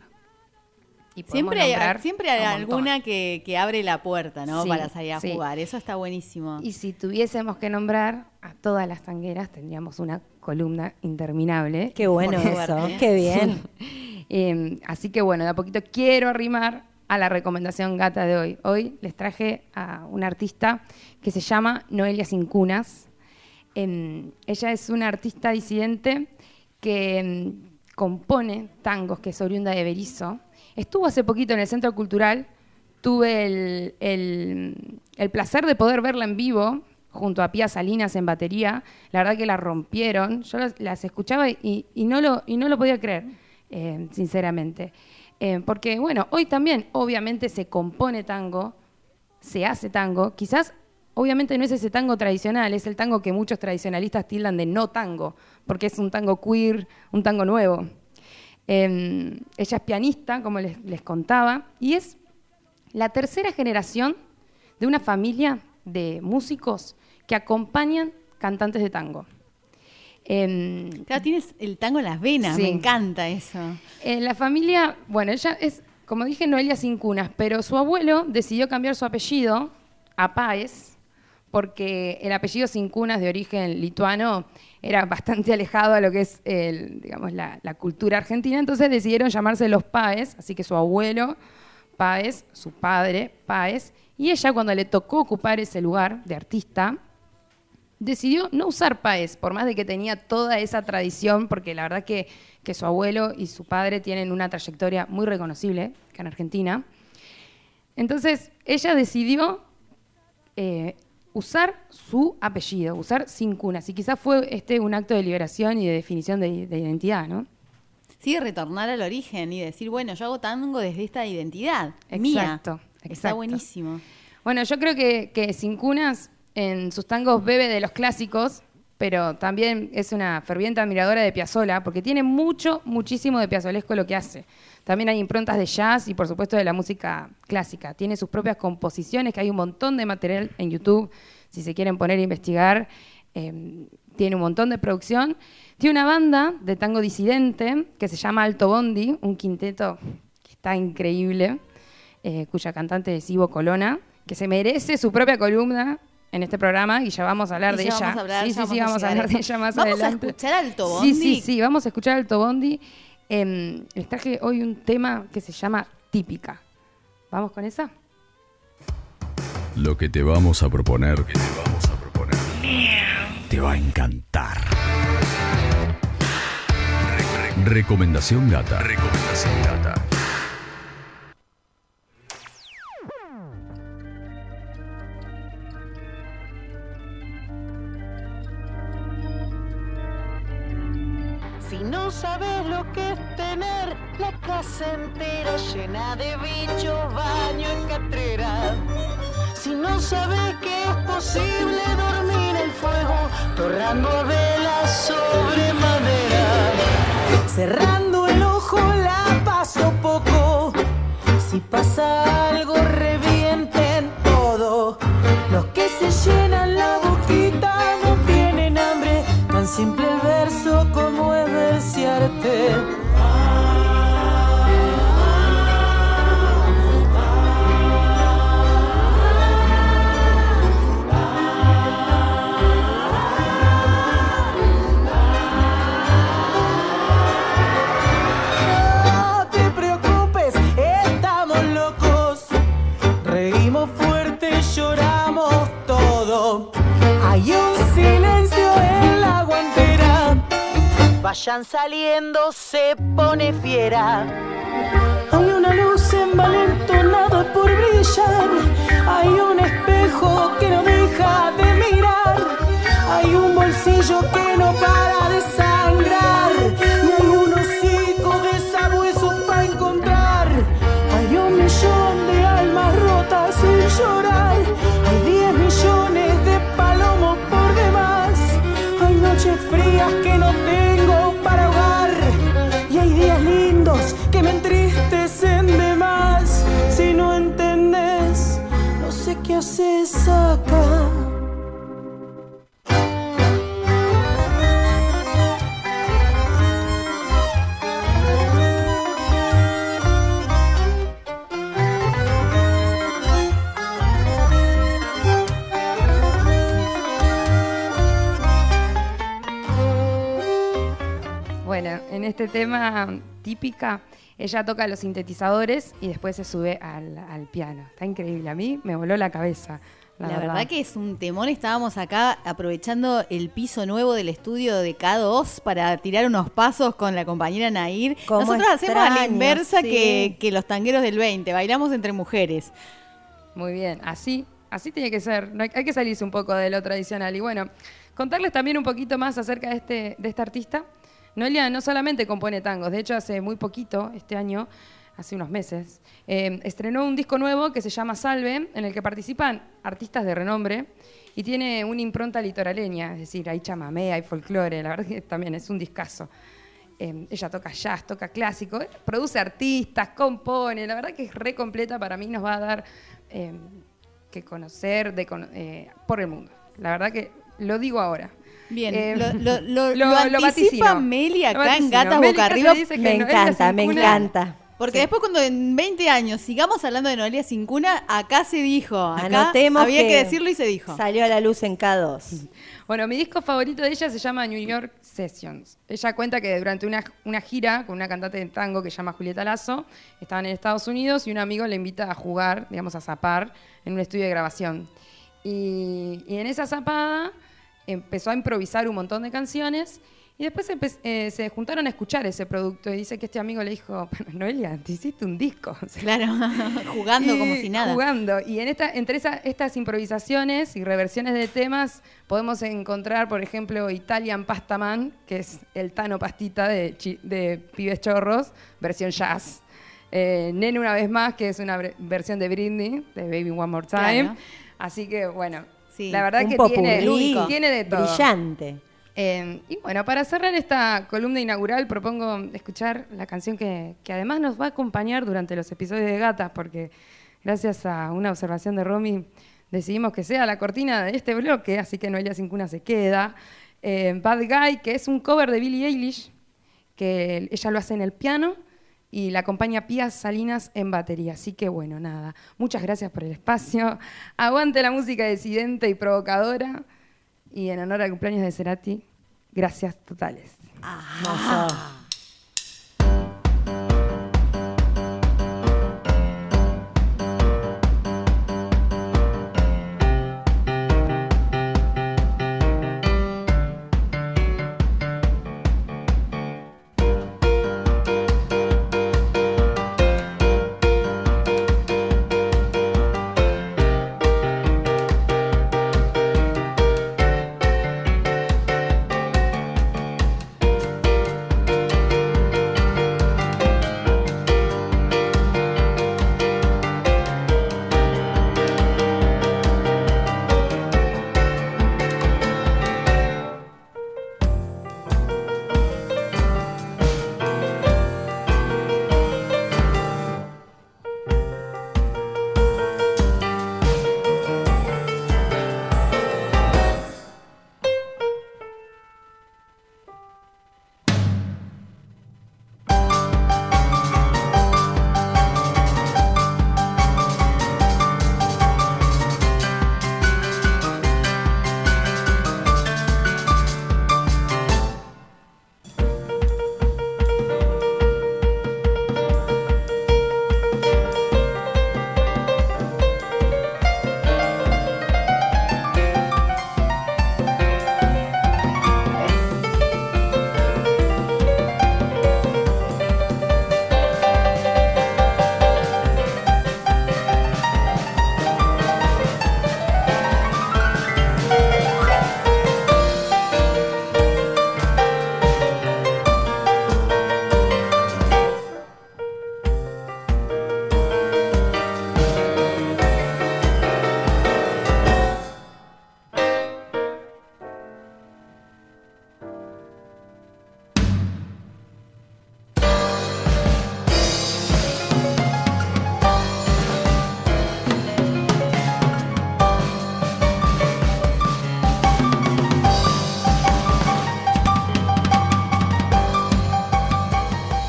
Speaker 11: Y podemos
Speaker 4: Siempre hay, siempre hay alguna que, que abre la puerta, ¿no?
Speaker 11: Sí,
Speaker 4: Para salir a
Speaker 11: sí.
Speaker 4: jugar. Eso está buenísimo.
Speaker 11: Y si tuviésemos que nombrar a todas las tangueras, tendríamos una columna interminable.
Speaker 3: Qué bueno eso, qué bien.
Speaker 11: Sí. Eh, así que bueno, de a poquito quiero arrimar a la recomendación gata de hoy. Hoy les traje a una artista que se llama Noelia Sincunas. Em, ella es una artista disidente que em, compone tangos, que es oriunda de Berizo. Estuvo hace poquito en el Centro Cultural. Tuve el, el- placer de poder verla en vivo junto a Pía Salinas en batería. La verdad que la rompieron. Yo las, las escuchaba y, y no lo, y no lo podía creer, eh, sinceramente. Eh, porque, bueno, hoy también, obviamente, se compone tango, se hace tango. Quizás, obviamente, no es ese tango tradicional, es el tango que muchos tradicionalistas tildan de no tango, porque es un tango queer, un tango nuevo. Eh, ella es pianista, como les, les contaba, y es la tercera generación de una familia de músicos que acompañan cantantes de tango. Em,
Speaker 4: Claro, tienes el tango en las venas,
Speaker 11: Sí.
Speaker 4: me encanta eso.
Speaker 11: en la familia, bueno, ella es, como dije, Noelia sin cunas, pero su abuelo decidió cambiar su apellido a Páez, porque el apellido sin cunas de origen lituano era bastante alejado a lo que es digamos, la, cultura argentina, entonces decidieron llamarse los Páez, así que su abuelo Páez, su padre Páez, y ella cuando le tocó ocupar ese lugar de artista, decidió no usar Páez, por más de que tenía toda esa tradición, porque la verdad que, que su abuelo y su padre tienen una trayectoria muy reconocible acá en Argentina. Entonces, ella decidió eh, usar su apellido, usar sin cunas, y quizás fue este un acto de liberación y de definición de, de identidad, ¿no?
Speaker 4: Sí, retornar al origen y decir, bueno, yo hago tango desde esta identidad mía.
Speaker 11: Exacto,
Speaker 4: Está
Speaker 11: exacto.
Speaker 4: buenísimo.
Speaker 11: Bueno, yo creo que, que Sin Cunas en sus tangos bebe de los clásicos, pero también es una ferviente admiradora de Piazzolla, porque tiene mucho, muchísimo de piazzolesco lo que hace. También hay improntas de jazz y, por supuesto, de la música clásica. Tiene sus propias composiciones, que hay un montón de material en YouTube, si se quieren poner a investigar. Eh, tiene un montón de producción. Tiene una banda de tango disidente que se llama Alto Bondi, un quinteto que está increíble, eh, cuya cantante es Ivo Colona, que se merece su propia columna en este programa y ya vamos a hablar de ella. sí, sí, sí,
Speaker 4: vamos a
Speaker 11: hablar de ella más
Speaker 4: ¿Vamos a
Speaker 11: adelante.
Speaker 4: escuchar Alto
Speaker 11: Sí,
Speaker 4: Bondi?
Speaker 11: sí, sí, vamos a escuchar Alto Bondi. Em, les traje hoy un tema que se llama Típica. ¿Vamos con esa?
Speaker 1: Lo que te vamos a proponer, que te vamos a proponer, te va a encantar. Re- re- recomendación gata. Recomendación gata.
Speaker 12: Que es tener la casa entera llena de bichos, baño y catrera. Si no sabes que es posible dormir en fuego, torrando velas sobre madera. Cerrando el ojo la paso poco. Si pasa algo, revienten simple el verso como es versearte. Vayan saliendo, se pone fiera. Hay una luz envalentonada por brillar. Hay un espejo que no deja de mirar. Hay un bolsillo que no para de sangrar. saca.
Speaker 11: Bueno, en este tema típica, ella toca los sintetizadores y después se sube al, al piano. Está increíble, a mí me voló la cabeza. La,
Speaker 4: La, verdad. que es un temón. Estábamos acá aprovechando el piso nuevo del estudio de K2 para tirar unos pasos con la compañera Nair. Nosotros hacemos a la inversa
Speaker 3: sí.
Speaker 4: que, que los tangueros del 20. Bailamos entre mujeres.
Speaker 11: Muy bien, así, así tiene que ser. No hay, hay que salirse un poco de lo tradicional. Y bueno, contarles también un poquito más acerca de este, de esta artista. Noelia no solamente compone tangos, de hecho hace muy poquito, este año, hace unos meses, eh, estrenó un disco nuevo que se llama Salve, en el que participan artistas de renombre y tiene una impronta litoraleña, es decir, hay chamamé, hay folclore, la verdad que también es un discazo. Eh, ella toca jazz, toca clásico, produce artistas, compone, la verdad que es re completa, para mí nos va a dar eh, que conocer de eh, por el mundo. La verdad que lo digo ahora.
Speaker 4: Bien,
Speaker 11: Eh,
Speaker 4: lo, lo- lo- lo anticipa. Meli
Speaker 11: Lo
Speaker 4: acá en. Gatas Boca Arriba.
Speaker 3: Me encanta, me encanta.
Speaker 4: Porque después cuando en 20 años sigamos hablando de Noelia Sin Cuna, acá se dijo. Acá
Speaker 3: Anotemos
Speaker 4: había que, decirlo y se dijo.
Speaker 3: Salió a la luz en K2.
Speaker 11: Bueno, mi disco favorito de ella se llama New York Sessions. Ella cuenta que durante una, una gira con una cantante de tango que se llama Julieta Lazo, estaban en Estados Unidos y un amigo le invita a jugar, digamos, a zapar en un estudio de grabación. Y, y en esa zapada empezó a improvisar un montón de canciones y después eh, se juntaron a escuchar ese producto y dice que este amigo le dijo, "Pero, Noelia, te hiciste un disco.
Speaker 4: Claro, jugando como si nada.
Speaker 11: Jugando. Y en esta, entre esa- estas improvisaciones y reversiones de temas podemos encontrar, por ejemplo, Italian Pasta Man, que es el Tano Pastita de, de Pibes Chorros, versión jazz. Eh, Nene una vez más, que es una versión de Britney, de Baby One More Time.
Speaker 4: Claro.
Speaker 11: Así que, bueno,
Speaker 4: Sí,
Speaker 11: la verdad que tiene, tiene de todo.
Speaker 3: Brillante.
Speaker 11: Eh, y bueno, para cerrar esta columna inaugural propongo escuchar la canción que, además nos va a acompañar durante los episodios de Gatas, porque gracias a una observación de Romy decidimos que sea la cortina de este bloque, así que Noelia Cincuna se queda. Eh, Bad Guy, que es un cover de Billie Eilish, que ella lo hace en el piano y la acompaña Pía Salinas en batería. Así que bueno, nada. Muchas gracias por el espacio. Aguante la música decidente y provocadora. Y en honor al cumpleaños de Cerati, gracias totales.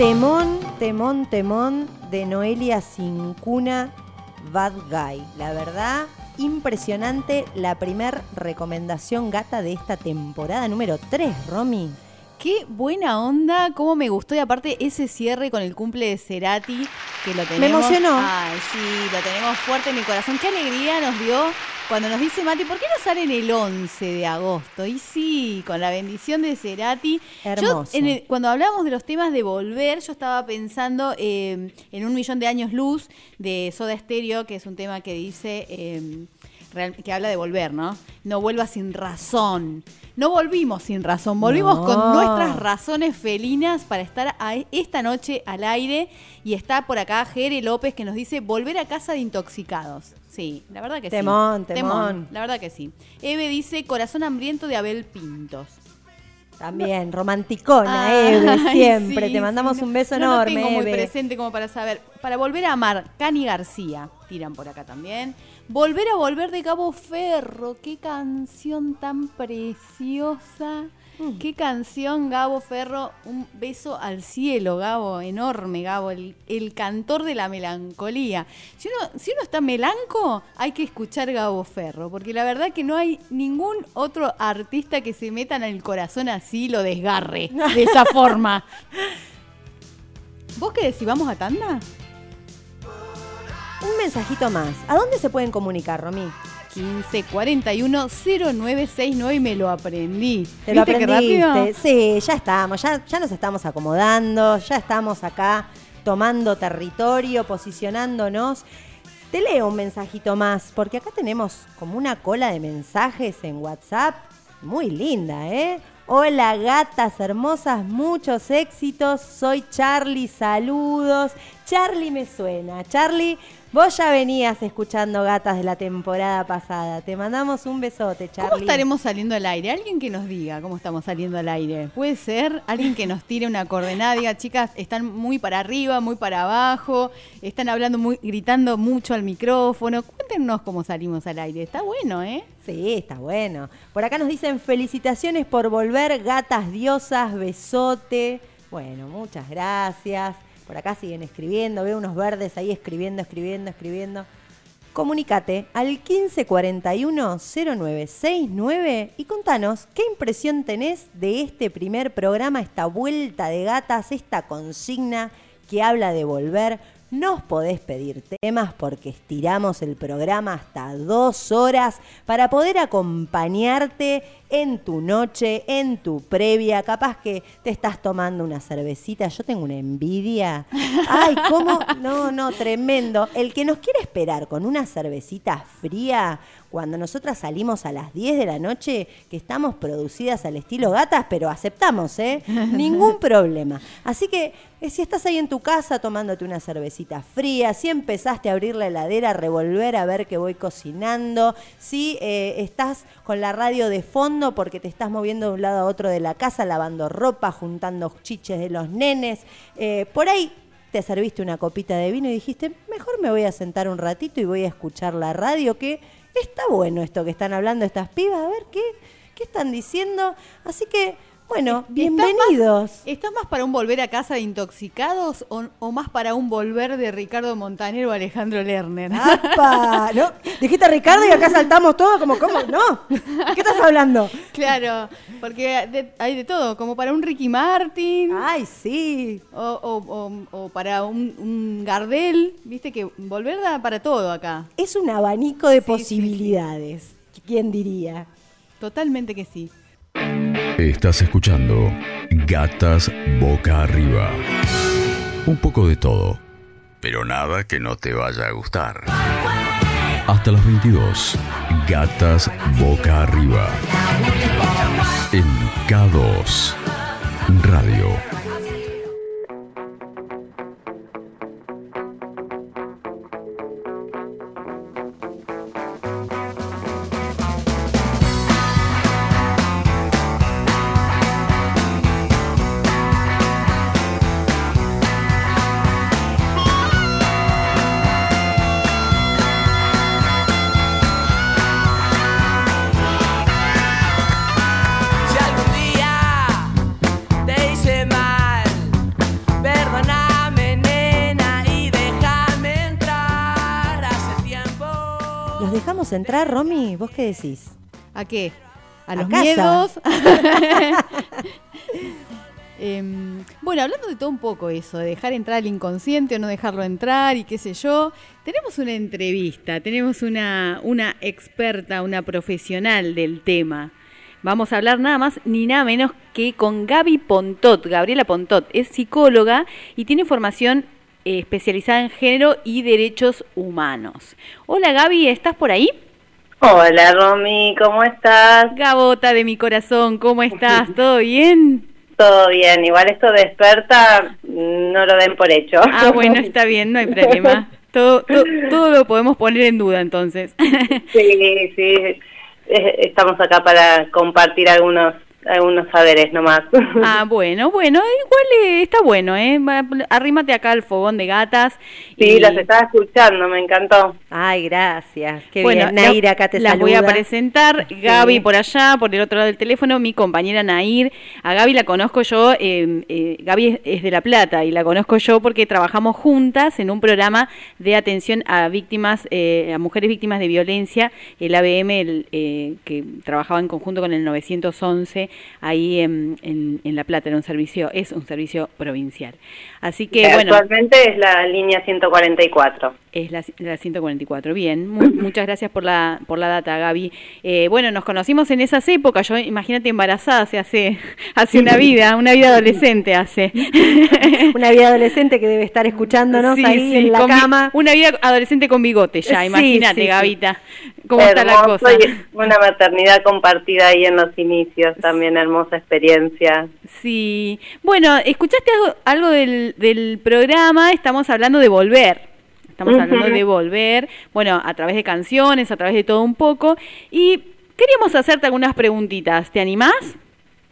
Speaker 3: Temón, temón, temón de Noelia Cincuna, Bad Guy. La verdad, impresionante la primer recomendación gata de esta temporada número 3, Romy.
Speaker 4: Qué buena onda, cómo me gustó y aparte ese cierre con el cumple de Cerati, que lo tenemos.
Speaker 3: Me emocionó.
Speaker 4: Ay, sí, lo tenemos fuerte en mi corazón. Qué alegría nos dio cuando nos dice Mati, ¿por qué no salen el 11 de agosto? Y sí, con la bendición de Cerati.
Speaker 3: Hermoso.
Speaker 4: Yo, en el- cuando hablábamos de los temas de volver, yo estaba pensando eh, en un millón de años luz de Soda Stereo, que es un tema que dice. eh, real- que habla de volver, ¿no? No vuelvas sin razón. No volvimos sin razón, volvimos
Speaker 3: No.
Speaker 4: con nuestras razones felinas para estar a- esta noche al aire. Y está por acá Jere López que nos dice volver a casa de intoxicados. Sí, la verdad que
Speaker 3: Temón,
Speaker 4: sí.
Speaker 3: temón.
Speaker 4: La verdad que sí. Eve dice corazón hambriento de Abel Pintos.
Speaker 3: También, romanticona,
Speaker 4: Ay,
Speaker 3: Eve, siempre.
Speaker 4: sí,
Speaker 3: Te mandamos
Speaker 4: sí, no-
Speaker 3: un beso
Speaker 4: no
Speaker 3: enorme,
Speaker 4: tengo muy
Speaker 3: Eve.
Speaker 4: presente como para saber. Para volver a amar, Cani García, tiran por acá también. Volver a volver de Cabo Ferro, qué canción tan preciosa.
Speaker 3: Mm.
Speaker 4: Qué canción, Gabo Ferro. Un beso al cielo, Gabo, enorme, Gabo, el, el cantor de la melancolía. Si uno, si uno está melanco, hay que escuchar Gabo Ferro, porque la verdad que no hay ningún otro artista que se meta en el corazón así y lo desgarre de esa forma. ¿Vos qué decís? ¿Vamos a tanda?
Speaker 3: Un mensajito más. ¿A dónde se pueden comunicar, Romy?
Speaker 4: 15 41 0969 y me lo aprendí.
Speaker 3: ¿Te lo
Speaker 4: ¿Viste qué
Speaker 3: aprendiste? Sí, ya estamos, ya, ya nos estamos acomodando, ya estamos acá tomando territorio, posicionándonos. Te leo un mensajito más, porque acá tenemos como una cola de mensajes en WhatsApp muy linda, ¿eh? Hola gatas hermosas, muchos éxitos. Soy Charlie, saludos. Charlie me suena. Charlie, vos ya venías escuchando gatas de la temporada pasada. Te mandamos un besote, Charlie.
Speaker 4: ¿Cómo estaremos saliendo al aire? Alguien que nos diga cómo estamos saliendo al aire. Puede ser alguien que nos tire una coordenada, diga, chicas, están muy para arriba, muy para abajo, están hablando muy, gritando mucho al micrófono. Cuéntenos cómo salimos al aire. Está bueno, ¿eh?
Speaker 3: Sí, está bueno. Por acá nos dicen felicitaciones por volver, gatas diosas, besote. Bueno, muchas gracias. Por acá siguen escribiendo, veo unos verdes ahí escribiendo, escribiendo, escribiendo. Comunicate al 1541-0969 y contanos qué impresión tenés de este primer programa, esta vuelta de gatas, esta consigna que habla de volver. Nos podés pedir temas porque estiramos el programa hasta dos horas para poder acompañarte en tu noche, en tu previa. Capaz que te estás tomando una cervecita. Yo tengo una envidia. Ay, ¿cómo? No, no, tremendo. El que nos quiere esperar con una cervecita fría cuando nosotras salimos a las 10 de la noche, que estamos producidas al estilo gatas, pero aceptamos, ¿eh? Ningún problema. Así que eh, si estás ahí en tu casa tomándote una cervecita fría, si empezaste a abrir la heladera, a revolver a ver qué voy cocinando, si eh, estás con la radio de fondo porque te estás moviendo de un lado a otro de la casa, lavando ropa, juntando chiches de los nenes, eh, por ahí te serviste una copita de vino y dijiste, mejor me voy a sentar un ratito y voy a escuchar la radio, que está bueno esto que están hablando estas pibas, a ver qué, qué están diciendo. Así que, bueno, bienvenidos.
Speaker 4: ¿Estás más, estás más para un volver a casa de intoxicados o, o más para un volver de Ricardo Montanero o Alejandro Lerner?
Speaker 3: ¡Apa! ¿No? Dijiste Ricardo y acá saltamos todos como, ¿cómo? No. ¿Qué estás hablando?
Speaker 4: Claro, porque de- hay de todo, como para un Ricky Martin.
Speaker 3: Ay, sí.
Speaker 4: O, o- o- o para un, un Gardel, viste que volver da para todo acá.
Speaker 3: Es un abanico de posibilidades. ¿Quién diría?
Speaker 4: Totalmente que sí.
Speaker 1: Estás escuchando Gatas Boca Arriba. Un poco de todo, pero nada que no te vaya a gustar. Hasta las 22, Gatas Boca Arriba. En K2 Radio.
Speaker 3: ¿Los dejamos entrar, Romy? ¿Vos qué decís?
Speaker 4: ¿A qué? ¿A
Speaker 3: A
Speaker 4: los
Speaker 3: casa.
Speaker 4: miedos? Em, bueno, hablando de todo un poco eso, de dejar entrar al inconsciente o no dejarlo entrar y qué sé yo, tenemos una entrevista, tenemos una, una experta, una profesional del tema. Vamos a hablar nada más ni nada menos que con Gaby Pontot. Gabriela Pontot es psicóloga y tiene formación eh, especializada en género y derechos humanos. Hola Gaby, ¿estás por ahí?
Speaker 13: Hola Romy, ¿cómo estás?
Speaker 4: Gabota de mi corazón, ¿cómo estás? ¿Todo bien?
Speaker 13: Todo bien, igual esto de experta mm, no lo den por hecho.
Speaker 4: Ah, bueno, está bien, no hay problema. Todo, to- todo lo podemos poner en duda entonces.
Speaker 13: Sí, sí, estamos acá para compartir algunos algunos saberes nomás.
Speaker 4: Ah, bueno, bueno, igual eh, está bueno, ¿eh? Va- Arrímate acá al fogón de gatas.
Speaker 13: Sí,
Speaker 4: y-
Speaker 13: las estaba escuchando, me encantó.
Speaker 3: Ay, gracias. Qué
Speaker 4: bueno,
Speaker 3: bien. Naira, acá te
Speaker 4: las
Speaker 3: saluda.
Speaker 4: voy a presentar. Gaby por allá, por el otro lado del teléfono, mi compañera Nair. A Gaby la conozco yo, eh, eh, Gaby es, es de La Plata y la conozco yo porque trabajamos juntas en un programa de atención a víctimas, eh, a mujeres víctimas de violencia, el ABM, el, eh, que trabajaba en conjunto con el 911 ahí en, en- en La Plata, era un servicio, es un servicio provincial. Así que, bueno.
Speaker 13: Actualmente es la línea 144.
Speaker 4: Es la, la 144, bien. Mu- muchas gracias por la, por la data, Gaby. Eh, bueno, nos conocimos en esas épocas, yo imagínate embarazada, se hace, hace una vida, una vida adolescente hace.
Speaker 3: Una vida adolescente que debe estar escuchándonos
Speaker 4: Sí,
Speaker 3: ahí
Speaker 4: sí,
Speaker 3: en la cama.
Speaker 4: Una vida adolescente con bigote ya, imagínate,
Speaker 3: sí.
Speaker 4: Gavita. ¿Cómo está la cosa?
Speaker 13: una maternidad compartida ahí en los inicios, también hermosa experiencia.
Speaker 4: Sí. Bueno, escuchaste algo, algo del, del programa, estamos hablando de volver. Estamos hablando de volver, bueno, a través de canciones, a través de todo un poco. Y queríamos hacerte algunas preguntitas. ¿Te animás?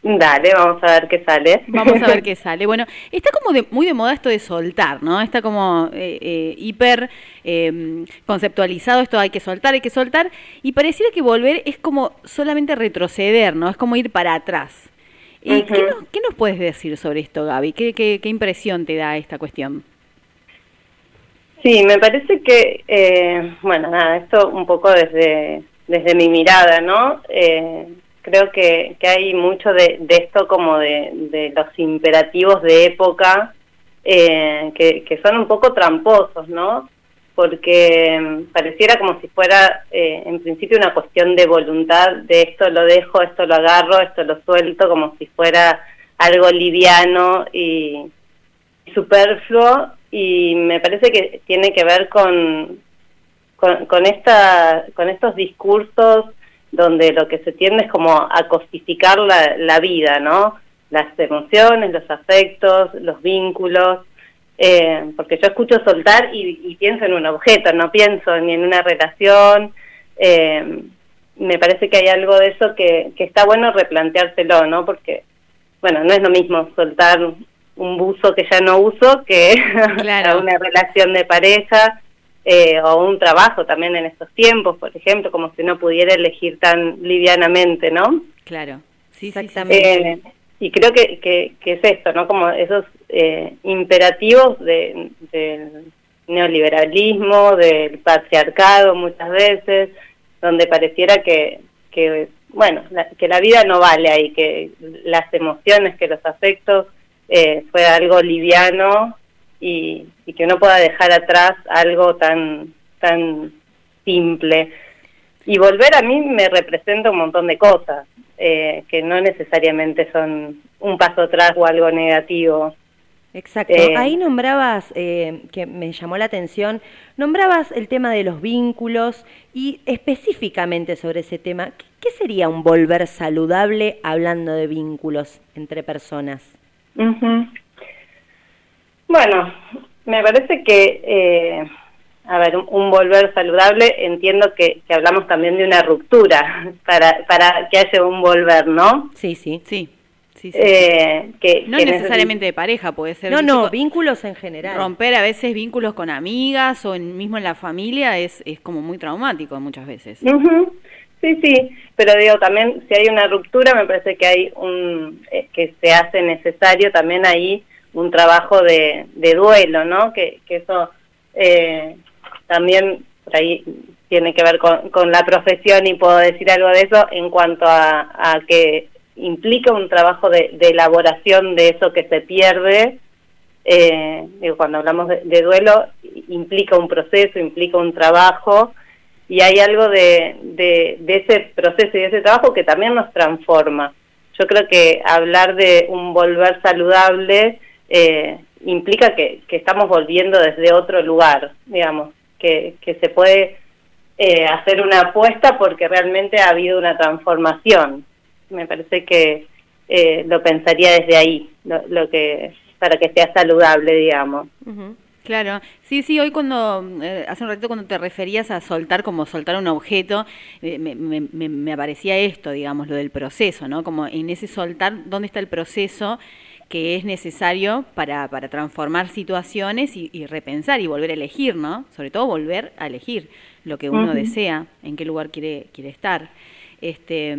Speaker 13: Dale, vamos a ver qué sale.
Speaker 4: Vamos a ver qué sale. Bueno, está como de- muy de moda esto de soltar, ¿no? Está como eh, eh, hiper eh, conceptualizado esto, hay que soltar, hay que soltar. Y pareciera que volver es como solamente retroceder, ¿no? Es como ir para atrás. ¿Y ¿qué, nos, qué nos puedes decir sobre esto, Gaby? ¿Qué, qué, qué impresión te da esta cuestión?
Speaker 13: Sí, me parece que, eh, bueno, nada, esto un poco desde, desde mi mirada, ¿no? Eh, creo que, que hay mucho de, de esto como de, de los imperativos de época eh, que, que son un poco tramposos, ¿no? Porque mm, pareciera como si fuera eh, en principio una cuestión de voluntad, de esto lo dejo, esto lo agarro, esto lo suelto, como si fuera algo liviano y, superfluo y me parece que tiene que ver con, con, con esta, con estos discursos donde lo que se tiende es como a cosificar la, la vida, ¿no? Las emociones, los afectos, los vínculos, eh, porque yo escucho soltar y, y pienso en un objeto, no pienso ni en una relación. eh, me parece que hay algo de eso que, que está bueno replanteárselo, ¿no? Porque, bueno, no es lo mismo soltar un buzo que ya no uso que a una relación de pareja eh, o un trabajo también en estos tiempos, por ejemplo, como si uno pudiera elegir tan livianamente, ¿no?
Speaker 4: Claro, sí,
Speaker 3: Exactamente.
Speaker 13: Eh, y creo que, que, que es esto, ¿no? Como esos eh, imperativos de, del neoliberalismo, del patriarcado muchas veces, donde pareciera que, que bueno, la- que la vida no vale ahí, que las emociones, que los afectos eh, fue algo liviano y, y que uno pueda dejar atrás algo tan, tan simple. Y volver a mí me representa un montón de cosas, eh, que no necesariamente son un paso atrás o algo negativo.
Speaker 3: Exacto.
Speaker 13: Eh,
Speaker 3: Ahí nombrabas, eh, que me llamó la atención, nombrabas el tema de los vínculos y específicamente sobre ese tema, ¿qué, qué sería un volver saludable hablando de vínculos entre personas?
Speaker 13: Bueno, me parece que, eh, a ver, un, un volver saludable, entiendo que, que hablamos también de una ruptura para, para que haya un volver, ¿no?
Speaker 3: Sí, sí.
Speaker 4: Sí. Sí, sí,
Speaker 13: Eh, que,
Speaker 4: No
Speaker 13: que
Speaker 4: necesariamente de pareja, puede ser.
Speaker 3: No, no, vínculos en general.
Speaker 4: Romper a veces vínculos con amigas o en- mismo en la familia es, es como muy traumático muchas veces.
Speaker 13: Ujú. Sí, sí, pero digo también si hay una ruptura me parece que hay un eh, que se hace necesario también ahí un trabajo de, de duelo, ¿no? Que, que eso eh, también por ahí tiene que ver con, con la profesión y puedo decir algo de eso en cuanto a, a que implica un trabajo de, elaboración de eso que se pierde. Eh, digo, cuando hablamos de, de duelo, implica un proceso, implica un trabajo, y hay algo de, de, de ese proceso y de ese trabajo que también nos transforma. Yo creo que hablar de un volver saludable eh, implica que, que estamos volviendo desde otro lugar, digamos, que, se puede eh, hacer una apuesta porque realmente ha habido una transformación. Me parece que eh, lo pensaría desde ahí, lo, lo que para que sea saludable, digamos.
Speaker 4: Claro, sí, sí, hoy cuando, eh, hace un ratito cuando te referías a soltar como soltar un objeto, eh, me, me- me aparecía esto, digamos, lo del proceso, ¿no? Como en ese soltar, ¿dónde está el proceso que es necesario para, para transformar situaciones y, y repensar y volver a elegir, ¿no? Sobre todo volver a elegir lo que uno desea, en qué lugar quiere, quiere estar. Este,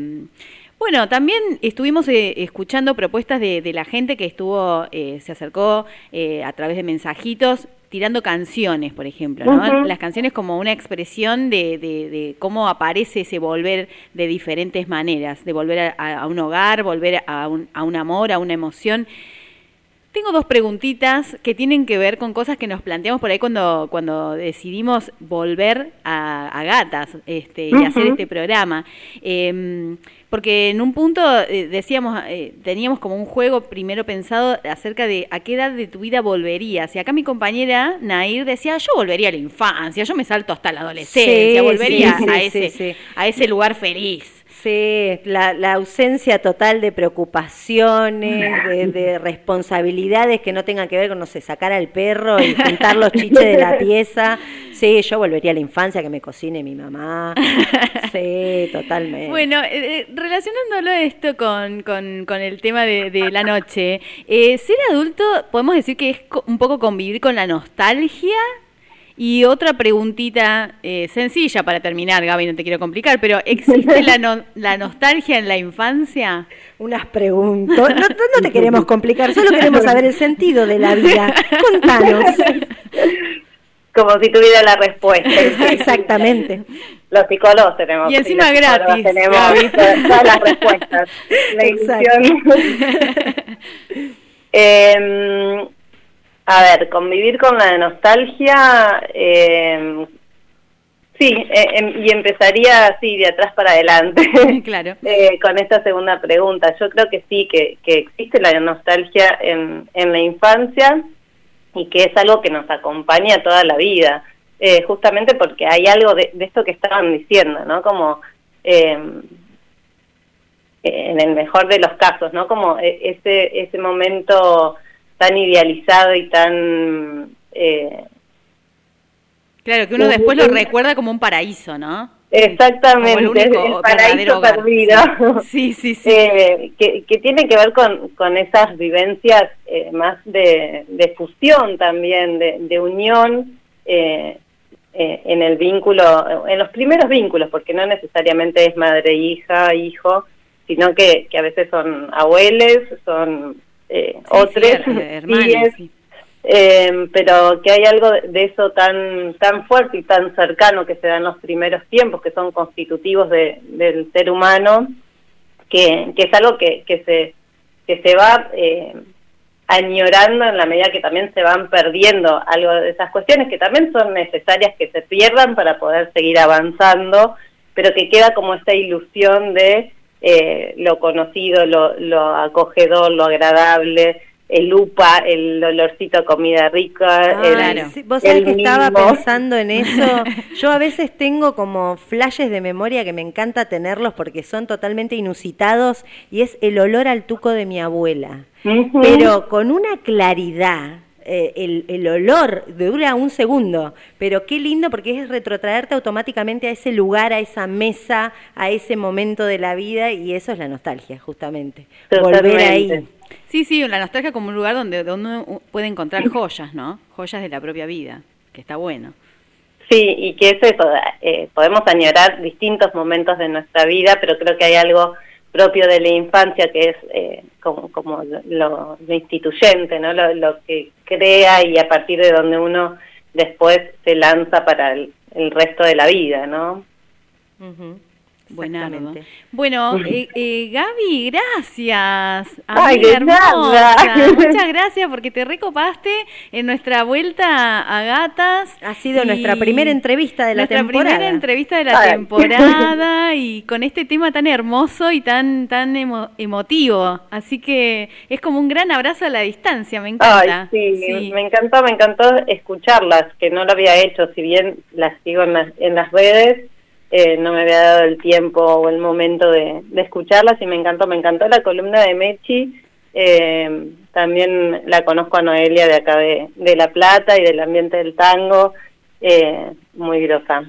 Speaker 4: bueno, también estuvimos eh, escuchando propuestas de, de la gente que estuvo, eh, se acercó eh, a través de mensajitos tirando canciones, por ejemplo, ¿no? Las canciones como una expresión de, de- de cómo aparece ese volver de diferentes maneras, de volver a, un hogar, volver a un, a un amor, a una emoción. Tengo dos preguntitas que tienen que ver con cosas que nos planteamos por ahí cuando, cuando decidimos volver a, a gatas este, y hacer este programa. Em, porque en un punto eh, decíamos, eh, teníamos como un juego primero pensado acerca de a qué edad de tu vida volverías. Y acá mi compañera Nair decía, yo volvería a la infancia, yo me salto hasta la adolescencia,
Speaker 3: Sí,
Speaker 4: volvería
Speaker 3: sí,
Speaker 4: a, ese, a ese lugar feliz.
Speaker 3: Sí, la, la ausencia total de preocupaciones, de, de responsabilidades que no tengan que ver con, no sé, sacar al perro y juntar los chiches de la pieza. Sí, yo volvería a la infancia que me cocine mi mamá. Sí, totalmente.
Speaker 4: Bueno, eh, eh, relacionándolo esto con, con, con el tema de, de la noche, eh, ser adulto, podemos decir que es un poco convivir con la nostalgia. Y otra preguntita eh, sencilla para terminar, Gaby, no te quiero complicar, pero ¿existe la, no- la nostalgia en la infancia?
Speaker 3: Unas preguntas. No, no, no te queremos complicar, solo queremos saber el sentido de la vida. Contanos.
Speaker 13: Como si tuviera la respuesta.
Speaker 3: Exactamente.
Speaker 13: Los psicólogos tenemos.
Speaker 4: Y encima
Speaker 13: psicólogos
Speaker 4: gratis,
Speaker 13: Tenemos
Speaker 4: Gaby.
Speaker 13: todas las respuestas. La ilusión. Eh, a ver, convivir con la nostalgia. eh, sí, eh, em- y empezaría así, de atrás para adelante.
Speaker 4: Claro.
Speaker 13: Eh, con esta segunda pregunta. Yo creo que sí, que, que existe la nostalgia en, en la infancia y que es algo que nos acompaña toda la vida, eh, justamente porque hay algo de, de esto que estaban diciendo, ¿no? Como eh, en el mejor de los casos, ¿no? Como e- ese ese momento tan idealizado y tan eh,
Speaker 4: Claro, que uno
Speaker 13: Sí,
Speaker 4: después lo
Speaker 13: sí.
Speaker 4: recuerda como un paraíso, ¿no?
Speaker 13: Exactamente,
Speaker 4: Como el único
Speaker 13: el paraíso perdido.
Speaker 4: Sí, sí, sí.
Speaker 13: Eh, que, que tiene que ver con, con esas vivencias eh, más de, de fusión también, de, de unión eh, eh, en el vínculo, en los primeros vínculos, porque no necesariamente es madre, hija, hijo, sino que, que a veces son abuelos, son eh,
Speaker 4: Sí, hermanos,
Speaker 13: tíes,
Speaker 4: sí.
Speaker 13: eh, pero que hay algo de- de eso tan tan fuerte y tan cercano que se da en los primeros tiempos, que son constitutivos de, del ser humano, que, que es algo que, que se que se va eh, añorando en la medida que también se van perdiendo algo de esas cuestiones que también son necesarias que se pierdan para poder seguir avanzando, pero que queda como esta ilusión de eh, lo conocido, lo, lo acogedor, lo agradable, el upa, el olorcito a comida rica,
Speaker 3: Ay,
Speaker 13: el,
Speaker 3: sí, Vos sabés
Speaker 13: el
Speaker 3: que estaba pensando en eso. Yo a veces tengo como flashes de memoria que me encanta tenerlos porque son totalmente inusitados y es el olor al tuco de mi abuela. Pero con una claridad. Eh, el, el olor dura un segundo, pero qué lindo porque es retrotraerte automáticamente a ese lugar, a esa mesa, a ese momento de la vida y eso es la nostalgia, justamente. Volver ahí.
Speaker 4: Sí, sí, la nostalgia como un lugar donde, donde uno puede encontrar joyas, ¿no? Joyas de la propia vida, que está bueno.
Speaker 13: Sí, y que es eso, eh, podemos añorar distintos momentos de nuestra vida, pero creo que hay algo propio de la infancia que es eh, como, como lo, lo instituyente, ¿no? Lo, que crea y a partir de donde uno después se lanza para el, el resto de la vida, ¿no?
Speaker 4: Buenardo. Bueno, eh, eh, Gaby, gracias.
Speaker 13: Ay,
Speaker 4: hermosa.
Speaker 13: nada.
Speaker 4: Muchas gracias porque te recopaste en nuestra vuelta a Gatas.
Speaker 3: Ha sido nuestra primera entrevista de la
Speaker 4: nuestra
Speaker 3: temporada.
Speaker 4: primera entrevista de la
Speaker 3: Ay.
Speaker 4: temporada y con este tema tan hermoso y tan tan emo- emotivo. Así que es como un gran abrazo a la distancia, me encanta.
Speaker 13: Ay, sí, me encantó, me encantó escucharlas, que no lo había hecho, si bien las sigo en las, en las redes, eh, no me había dado el tiempo o el momento de, escucharlas y me encantó, me encantó la columna de Mechi, eh, también la conozco a Noelia de acá de, de La Plata y del ambiente del tango, eh, muy grosa.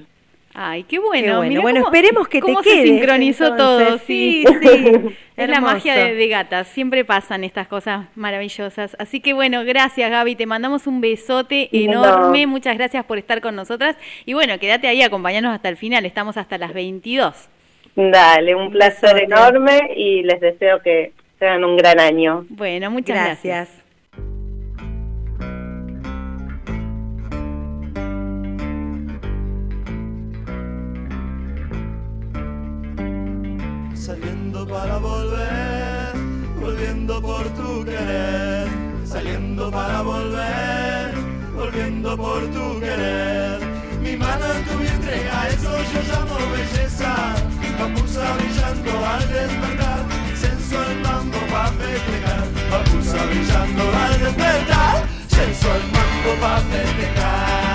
Speaker 4: Ay, qué bueno.
Speaker 3: Qué bueno.
Speaker 4: mirá
Speaker 3: Bueno,
Speaker 4: cómo-
Speaker 3: esperemos que te
Speaker 4: cómo
Speaker 3: quedes,
Speaker 4: se sincronizó
Speaker 3: entonces.
Speaker 4: todo. Sí,
Speaker 3: Sí.
Speaker 4: sí. es la magia de, de gatas. Siempre pasan estas cosas maravillosas. Así que bueno, gracias Gaby. Te mandamos un besote
Speaker 13: No.
Speaker 4: enorme. Muchas gracias por estar con nosotras. Y bueno, quédate ahí, acompañarnos hasta el final. Estamos hasta las 22.
Speaker 13: Dale, un placer
Speaker 3: besote.
Speaker 13: enorme y les deseo que tengan un gran año.
Speaker 4: Bueno, muchas
Speaker 3: Gracias.
Speaker 4: gracias.
Speaker 14: Saliendo para volver, volviendo por tu querer. Saliendo para volver, volviendo por tu querer. Mi mano en tu vientre, a eso yo llamo belleza. Papusa brillando al despertar, sensual mambo pa' festejar. Papusa brillando al despertar, sensual mambo pa' festejar.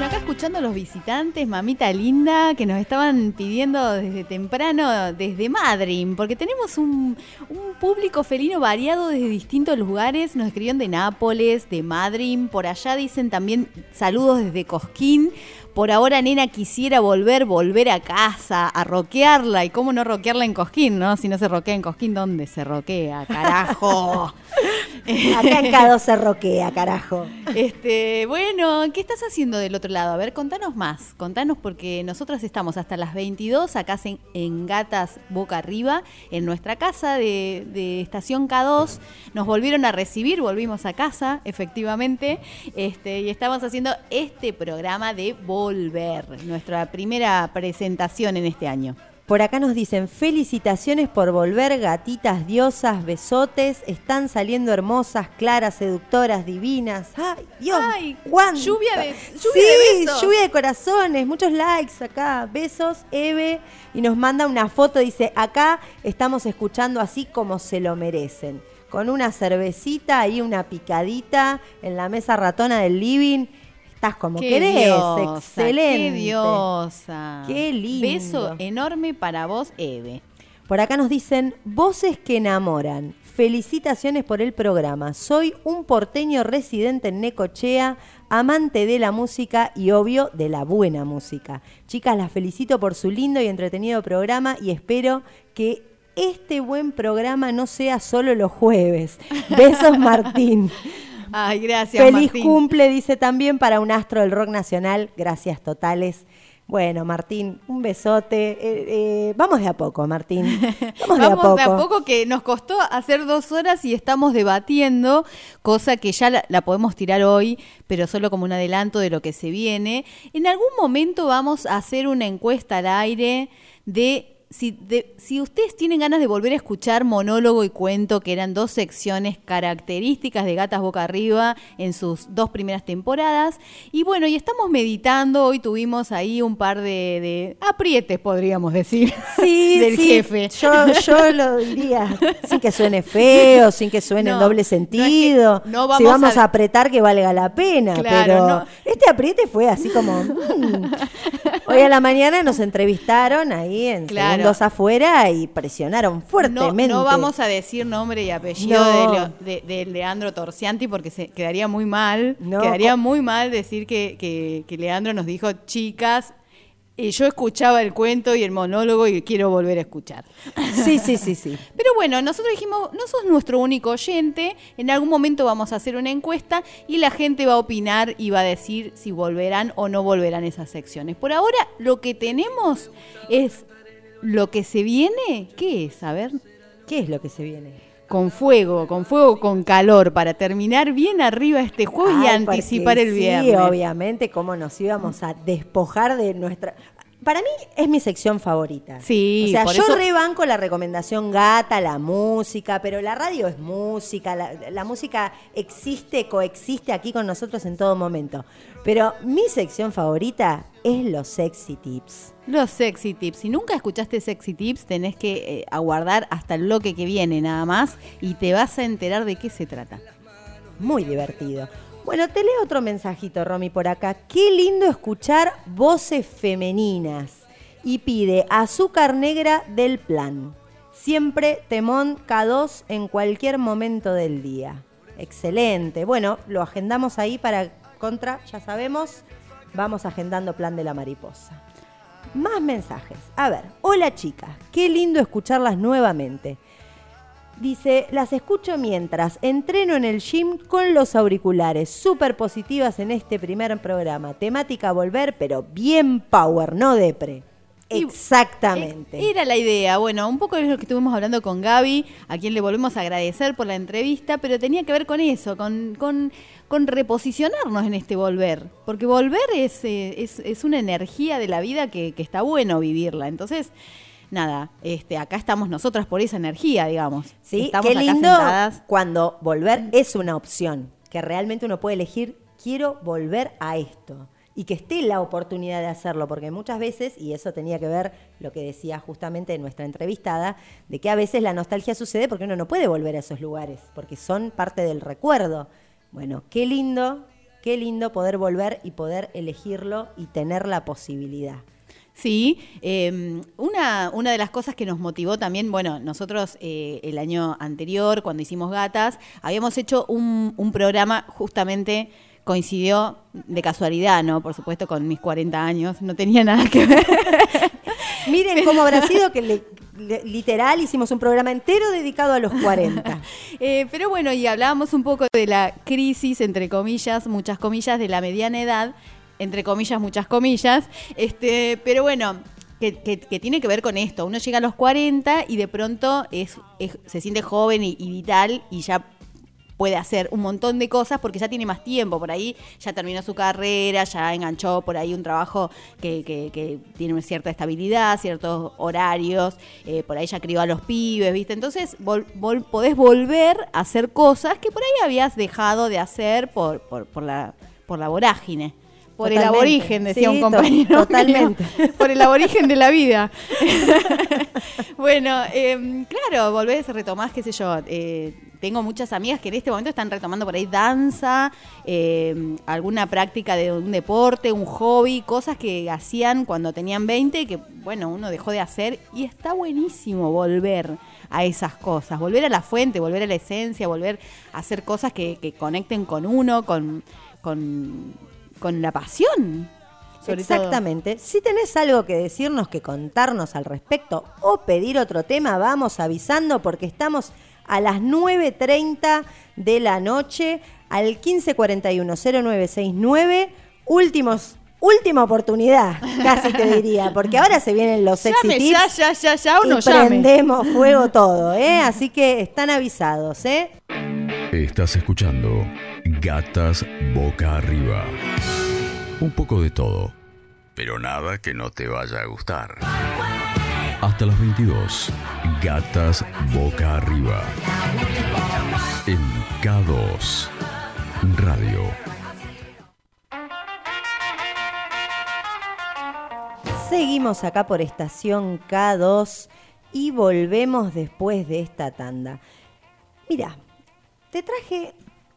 Speaker 4: Bueno, acá escuchando a los visitantes, mamita linda, que nos estaban pidiendo desde temprano, desde Madrid, porque tenemos un, público felino variado desde distintos lugares. Nos escribieron de Nápoles, de Madrid, por allá dicen también saludos desde Cosquín. Por ahora, nena, quisiera volver, volver a casa, a roquearla. ¿Y cómo no roquearla en Cosquín, no? Si no se roquea en Cosquín, ¿dónde se roquea? Carajo.
Speaker 3: Acá en K2 se roquea, carajo.
Speaker 4: Este, bueno, ¿qué estás haciendo del otro lado? A ver, contanos más. Contanos porque nosotras estamos hasta las 22 acá en, en Gatas Boca Arriba, en nuestra casa de, de Estación K2. Nos volvieron a recibir, volvimos a casa, efectivamente. Este, y estamos haciendo este programa de Volver, nuestra primera presentación en este año.
Speaker 3: Por acá nos dicen felicitaciones por volver, gatitas, diosas, besotes, están saliendo hermosas, claras, seductoras, divinas. ¡Ay, Dios!
Speaker 4: Ay,
Speaker 3: ¿cuánto?
Speaker 4: lluvia de- lluvia
Speaker 3: sí,
Speaker 4: de besos.
Speaker 3: lluvia de corazones, muchos likes acá. Besos, Eve, y nos manda una foto, dice, acá estamos escuchando así como se lo merecen. Con una cervecita y una picadita en la mesa ratona del living. Estás como
Speaker 4: Qué
Speaker 3: querés,
Speaker 4: diosa,
Speaker 3: excelente.
Speaker 4: Qué diosa.
Speaker 3: Qué lindo.
Speaker 4: Beso enorme para vos, Eve.
Speaker 3: Por acá nos dicen, voces que enamoran. Felicitaciones por el programa. Soy un porteño residente en Necochea, amante de la música y obvio de la buena música. Chicas, las felicito por su lindo y entretenido programa y espero que este buen programa no sea solo los jueves. Besos, Martín.
Speaker 4: Ay, gracias,
Speaker 3: Feliz
Speaker 4: Martín.
Speaker 3: cumple, dice también para un astro del rock nacional. Gracias totales. Bueno, Martín, un besote. Eh, eh, vamos de a poco, Martín. Vamos, de a poco.
Speaker 4: de a poco que nos costó hacer dos horas y estamos debatiendo, cosa que ya la, la podemos tirar hoy, pero solo como un adelanto de lo que se viene. En algún momento vamos a hacer una encuesta al aire de si, de- si ustedes tienen ganas de volver a escuchar monólogo y cuento, que eran dos secciones características de Gatas Boca Arriba en sus dos primeras temporadas. Y bueno, y estamos meditando, hoy tuvimos ahí un par de, de aprietes, podríamos decir,
Speaker 3: Sí,
Speaker 4: del
Speaker 3: sí,
Speaker 4: jefe.
Speaker 3: Yo, yo lo diría sin que suene feo, sin que suene en doble sentido.
Speaker 4: no
Speaker 3: si
Speaker 4: vamos
Speaker 3: vamos
Speaker 4: a-
Speaker 3: a apretar que valga la pena.
Speaker 4: Claro,
Speaker 3: pero
Speaker 4: no.
Speaker 3: este apriete fue así como. mm. Hoy a la mañana nos entrevistaron ahí en
Speaker 4: Claro.
Speaker 3: Segundos Afuera y presionaron fuertemente.
Speaker 4: no vamos a decir nombre y apellido
Speaker 3: No.
Speaker 4: de, Leo- de- de Leandro Torcianti porque se quedaría muy mal.
Speaker 3: No,
Speaker 4: quedaría muy mal decir que, que- que Leandro nos dijo, chicas, eh, yo escuchaba el cuento y el monólogo y quiero volver a escuchar.
Speaker 3: Sí, sí, sí, sí.
Speaker 4: Pero bueno, nosotros dijimos, no sos nuestro único oyente, en algún momento vamos a hacer una encuesta y la gente va a opinar y va a decir si volverán o no volverán esas secciones. Por ahora, lo que tenemos es lo que se viene. ¿Qué es? A ver.
Speaker 3: ¿Qué es lo que se viene?
Speaker 4: con fuego, con fuego, con calor, para terminar bien arriba este jueves y anticipar el viernes.
Speaker 3: Sí, obviamente, cómo nos íbamos a despojar de nuestra. Para mí es mi sección favorita.
Speaker 4: Sí,
Speaker 3: O sea,
Speaker 4: por
Speaker 3: yo
Speaker 4: eso-
Speaker 3: rebanco la recomendación gata, la música, pero la radio es música, la, la música existe, coexiste aquí con nosotros en todo momento. Pero mi sección favorita es los sexy tips.
Speaker 4: Los sexy tips. Si nunca escuchaste sexy tips, tenés que eh, aguardar hasta el bloque que viene nada más y te vas a enterar de qué se trata.
Speaker 3: Muy divertido. Bueno, te leo otro mensajito, Romy, por acá. Qué lindo escuchar voces femeninas. Y pide azúcar negra del plan. Siempre temón K2 en cualquier momento del día. Excelente. Bueno, lo agendamos ahí para contra, ya sabemos. Vamos agendando plan de la mariposa. Más mensajes. A ver, hola chicas, qué lindo escucharlas nuevamente. Dice, las escucho mientras entreno en el gym con los auriculares. Súper positivas en este primer programa. Temática volver, pero bien power, no depre. Exactamente.
Speaker 4: Era la idea. Bueno, un poco es lo que estuvimos hablando con Gaby, a quien le volvemos a agradecer por la entrevista, pero tenía que ver con eso, con, con, con reposicionarnos en este volver. Porque volver es, eh, es, es una energía de la vida que, que está bueno vivirla. Entonces, nada, este, acá estamos nosotras por esa energía, digamos.
Speaker 3: Sí,
Speaker 4: Estamos
Speaker 3: qué lindo
Speaker 4: sentadas.
Speaker 3: cuando volver es una opción, que realmente uno puede elegir, quiero volver a esto. Y que esté la oportunidad de hacerlo, porque muchas veces, y eso tenía que ver lo que decía justamente nuestra entrevistada, de que a veces la nostalgia sucede porque uno no puede volver a esos lugares, porque son parte del recuerdo. Bueno, qué lindo, qué lindo poder volver y poder elegirlo y tener la posibilidad.
Speaker 4: Sí, eh, una, una de las cosas que nos motivó también, bueno, nosotros eh, el año anterior, cuando hicimos Gatas, habíamos hecho un, un programa justamente coincidió de casualidad, ¿no? Por supuesto, con mis 40 años, no tenía nada que ver.
Speaker 3: Miren cómo habrá sido que le- le- literal hicimos un programa entero dedicado a los 40.
Speaker 4: Eh, pero bueno, y hablábamos un poco de la crisis, entre comillas, muchas comillas, de la mediana edad, entre comillas, muchas comillas. Este, pero bueno, que, que- tiene que ver con esto. Uno llega a los 40 y de pronto es, es- se siente joven y, vital y ya puede hacer un montón de cosas porque ya tiene más tiempo. Por ahí ya terminó su carrera, ya enganchó por ahí un trabajo que, que- que tiene una cierta estabilidad, ciertos horarios, eh, por ahí ya crió a los pibes, ¿viste? Entonces vol- vol- podés volver a hacer cosas que por ahí habías dejado de hacer por, por, por la, por la vorágine. Por el aborigen, decía
Speaker 3: Sí,
Speaker 4: un compañero.
Speaker 3: totalmente.
Speaker 4: mío. Por el aborigen de la vida. bueno, eh, claro, volvés, retomás, qué sé yo. eh, tengo muchas amigas que en este momento están retomando por ahí danza, eh, alguna práctica de un deporte, un hobby, cosas que hacían cuando tenían 20 que, bueno, uno dejó de hacer y está buenísimo volver a esas cosas, volver a la fuente, volver a la esencia, volver a hacer cosas que, que conecten con uno, con, con, con la pasión. sobre todo.
Speaker 3: Exactamente. Si tenés algo que decirnos, que contarnos al respecto o pedir otro tema, vamos avisando porque estamos a las 9.30 de la noche al 1541-0969. Últimos, última oportunidad, casi te diría, porque ahora se vienen los sexy
Speaker 4: Llame,
Speaker 3: tips.
Speaker 4: ya, ya, ya, ya, uno
Speaker 3: y
Speaker 4: llame.
Speaker 3: prendemos fuego todo, ¿eh? Así que están avisados, ¿eh?
Speaker 1: Estás escuchando Gatas Boca Arriba. Un poco de todo, pero nada que no te vaya a gustar. Hasta las 22, Gatas Boca Arriba. En K2 Radio.
Speaker 3: Seguimos acá por estación K2 y volvemos después de esta tanda. Mira, te traje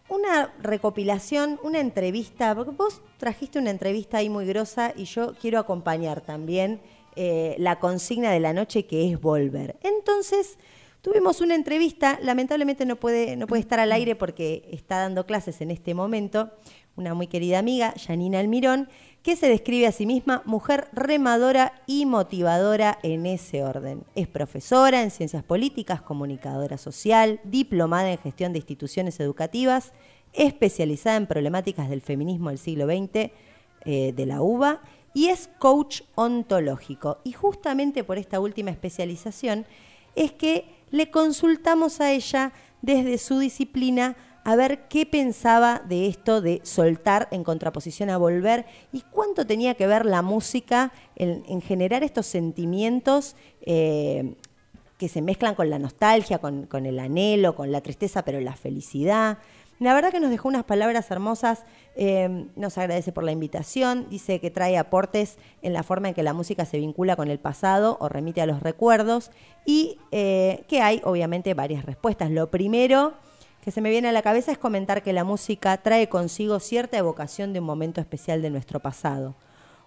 Speaker 3: una recopilación, una entrevista, porque vos trajiste una entrevista ahí muy grosa y yo quiero acompañar también eh, la consigna de la noche que es volver. Entonces, tuvimos una entrevista, lamentablemente no puede, no puede estar al aire porque está dando clases en este momento, una muy querida amiga, Janina Almirón, que se describe a sí misma mujer remadora y motivadora en ese orden. Es profesora en ciencias políticas, comunicadora social, diplomada en gestión de instituciones educativas, especializada en problemáticas del feminismo del siglo XX eh, de la UBA y es coach ontológico. Y justamente por esta última especialización es que le consultamos a ella desde su disciplina a ver qué pensaba de esto de soltar en contraposición a volver y cuánto tenía que ver la música en, en generar estos sentimientos eh, que se mezclan con la nostalgia, con, con el anhelo, con la tristeza, pero la felicidad. La verdad que nos dejó unas palabras hermosas, eh, nos agradece por la invitación, dice que trae aportes en la forma en que la música se vincula con el pasado o remite a los recuerdos y eh, que hay obviamente varias respuestas. Lo primero que se me viene a la cabeza es comentar que la música trae consigo cierta evocación de un momento especial de nuestro pasado.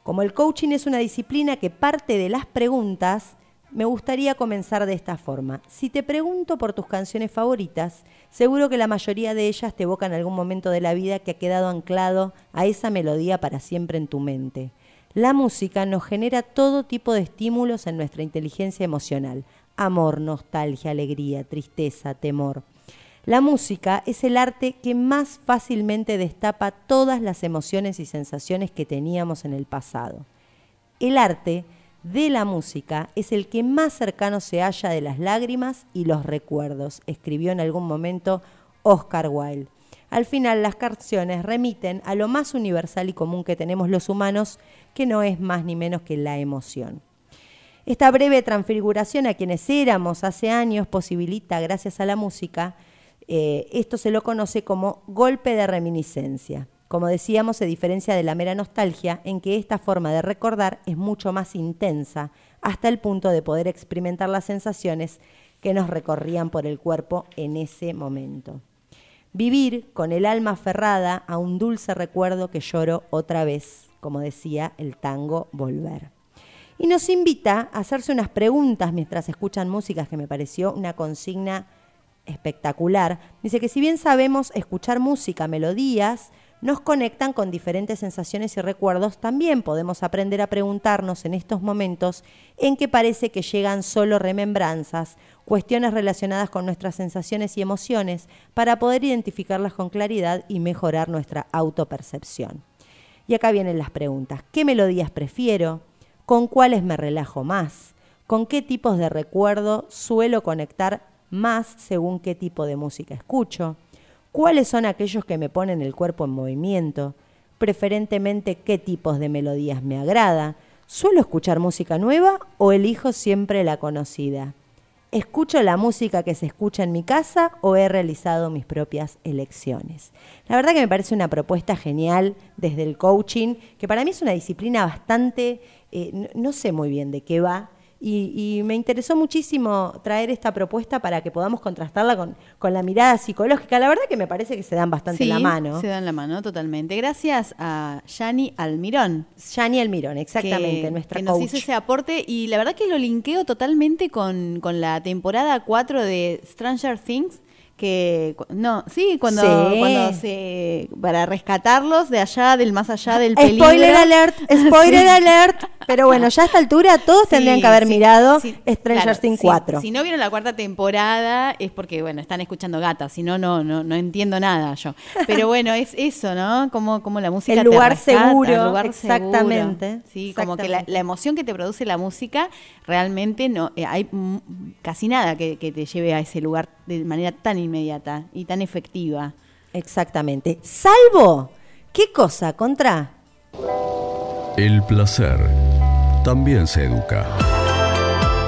Speaker 3: Como el coaching es una disciplina que parte de las preguntas, me gustaría comenzar de esta forma. Si te pregunto por tus canciones favoritas, seguro que la mayoría de ellas te evocan algún momento de la vida que ha quedado anclado a esa melodía para siempre en tu mente. La música nos genera todo tipo de estímulos en nuestra inteligencia emocional. Amor, nostalgia, alegría, tristeza, temor. La música es el arte que más fácilmente destapa todas las emociones y sensaciones que teníamos en el pasado. El arte de la música es el que más cercano se halla de las lágrimas y los recuerdos, escribió en algún momento Oscar Wilde. Al final las canciones remiten a lo más universal y común que tenemos los humanos, que no es más ni menos que la emoción. Esta breve transfiguración a quienes éramos hace años posibilita, gracias a la música, eh, esto se lo conoce como golpe de reminiscencia. Como decíamos, se diferencia de la mera nostalgia en que esta forma de recordar es mucho más intensa, hasta el punto de poder experimentar las sensaciones que nos recorrían por el cuerpo en ese momento. Vivir con el alma aferrada a un dulce recuerdo que lloro otra vez, como decía el tango Volver. Y nos invita a hacerse unas preguntas mientras escuchan músicas que me pareció una consigna espectacular. Dice que si bien sabemos escuchar música, melodías, nos conectan con diferentes sensaciones y recuerdos, también podemos aprender a preguntarnos en estos momentos en que parece que llegan solo remembranzas, cuestiones relacionadas con nuestras sensaciones y emociones, para poder identificarlas con claridad y mejorar nuestra autopercepción. Y acá vienen las preguntas. ¿Qué melodías prefiero? ¿Con cuáles me relajo más? ¿Con qué tipos de recuerdo suelo conectar más según qué tipo de música escucho? cuáles son aquellos que me ponen el cuerpo en movimiento, preferentemente qué tipos de melodías me agrada, suelo escuchar música nueva o elijo siempre la conocida. ¿Escucho la música que se escucha en mi casa o he realizado mis propias elecciones? La verdad que me parece una propuesta genial desde el coaching, que para mí es una disciplina bastante, eh, no, no sé muy bien de qué va, y, y me interesó muchísimo traer esta propuesta para que podamos contrastarla con, con la mirada psicológica. La verdad que me parece que se dan bastante
Speaker 4: Sí,
Speaker 3: la mano.
Speaker 4: Se dan la mano, totalmente. Gracias a Yani Almirón.
Speaker 3: Yani Almirón, exactamente,
Speaker 4: que,
Speaker 3: nuestra
Speaker 4: que nos hizo ese aporte y la verdad que lo linkeo totalmente con, con la temporada 4 de Stranger Things. Que no, sí, cuando,
Speaker 3: Sí.
Speaker 4: cuando se para rescatarlos de allá, del más allá del peligro.
Speaker 3: Spoiler alert, spoiler
Speaker 4: Sí.
Speaker 3: alert. Pero bueno, ya a esta altura todos tendrían que haber mirado Stranger
Speaker 4: claro,
Speaker 3: Things
Speaker 4: sí.
Speaker 3: 4.
Speaker 4: Si no vieron la cuarta temporada es porque, bueno, están escuchando gatas, si no, no, no, no entiendo nada yo. Pero bueno, es eso, ¿no? Como, como la música
Speaker 3: El
Speaker 4: te
Speaker 3: lugar
Speaker 4: rescata,
Speaker 3: seguro,
Speaker 4: el lugar
Speaker 3: exactamente,
Speaker 4: seguro. Sí, como que la emoción que te produce la música, realmente no, eh, hay mm, casi nada que, que te lleve a ese lugar de manera tan inmediata y tan efectiva.
Speaker 3: Exactamente. Salvo, ¿qué cosa? Contra.
Speaker 1: El placer también se educa.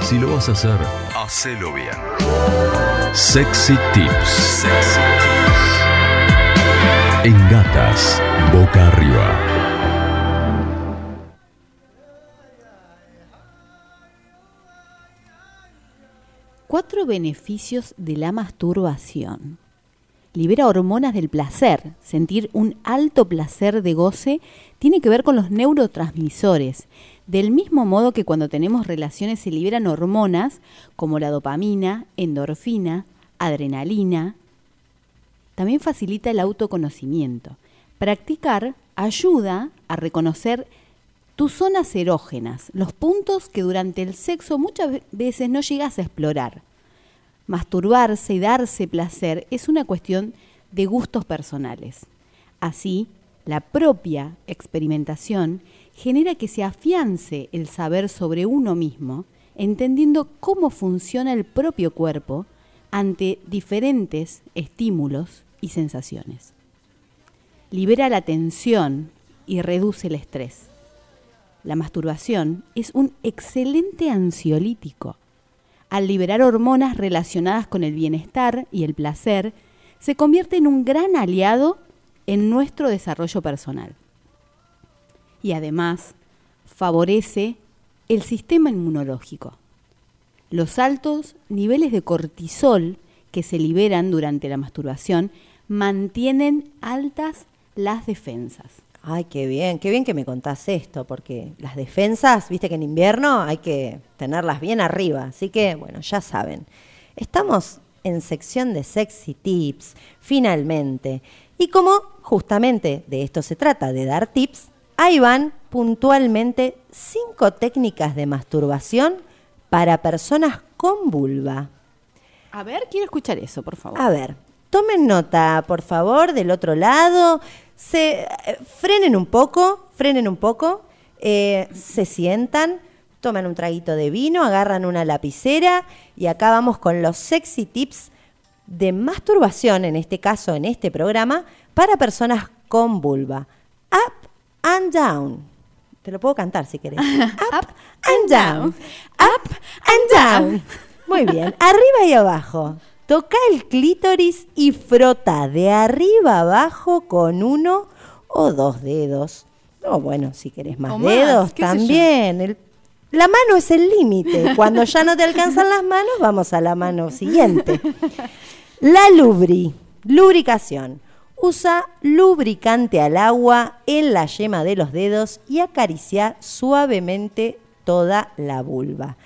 Speaker 1: Si lo vas a hacer, hacelo bien. Sexy Tips. Sexy Tips. En gatas, boca arriba.
Speaker 4: Cuatro beneficios de la masturbación. Libera hormonas del placer. Sentir un alto placer de goce tiene que ver con los neurotransmisores. Del mismo modo que cuando tenemos relaciones se liberan hormonas como la dopamina, endorfina, adrenalina. También facilita el autoconocimiento. Practicar ayuda a reconocer tus zonas erógenas, los puntos que durante el sexo muchas ve- veces no llegas a explorar. Masturbarse y darse placer es una cuestión de gustos personales. Así, la propia experimentación genera que se afiance el saber sobre uno mismo, entendiendo cómo funciona el propio cuerpo ante diferentes estímulos y sensaciones. Libera la tensión y reduce el estrés. La masturbación es un excelente ansiolítico. Al liberar hormonas relacionadas con el bienestar y el placer, se convierte en un gran aliado en nuestro desarrollo personal. Y además, favorece el sistema inmunológico. Los altos niveles de cortisol que se liberan durante la masturbación mantienen altas las defensas.
Speaker 3: Ay, qué bien, qué bien que me contás esto, porque las defensas, viste que en invierno hay que tenerlas bien arriba, así que bueno, ya saben. Estamos en sección de sexy tips, finalmente. Y como justamente de esto se trata, de dar tips, ahí van puntualmente cinco técnicas de masturbación para personas con vulva.
Speaker 4: A ver, quiero escuchar eso, por favor.
Speaker 3: A ver, tomen nota, por favor, del otro lado. Se, eh, frenen un poco, frenen un poco, eh, se sientan, toman un traguito de vino, agarran una lapicera y acá vamos con los sexy tips de masturbación, en este caso, en este programa, para personas con vulva. Up and down. Te lo puedo cantar si querés. Up, and down. Up and down. Muy bien. Arriba y abajo. Toca el clítoris y frota de arriba abajo con uno o dos dedos. O bueno, si querés más,
Speaker 4: O
Speaker 3: dedos también. El- la mano es el límite. Cuando ya no te alcanzan las manos, vamos a la mano siguiente. La lubri, lubricación. Usa lubricante al agua en la yema de los dedos y acaricia suavemente toda la vulva.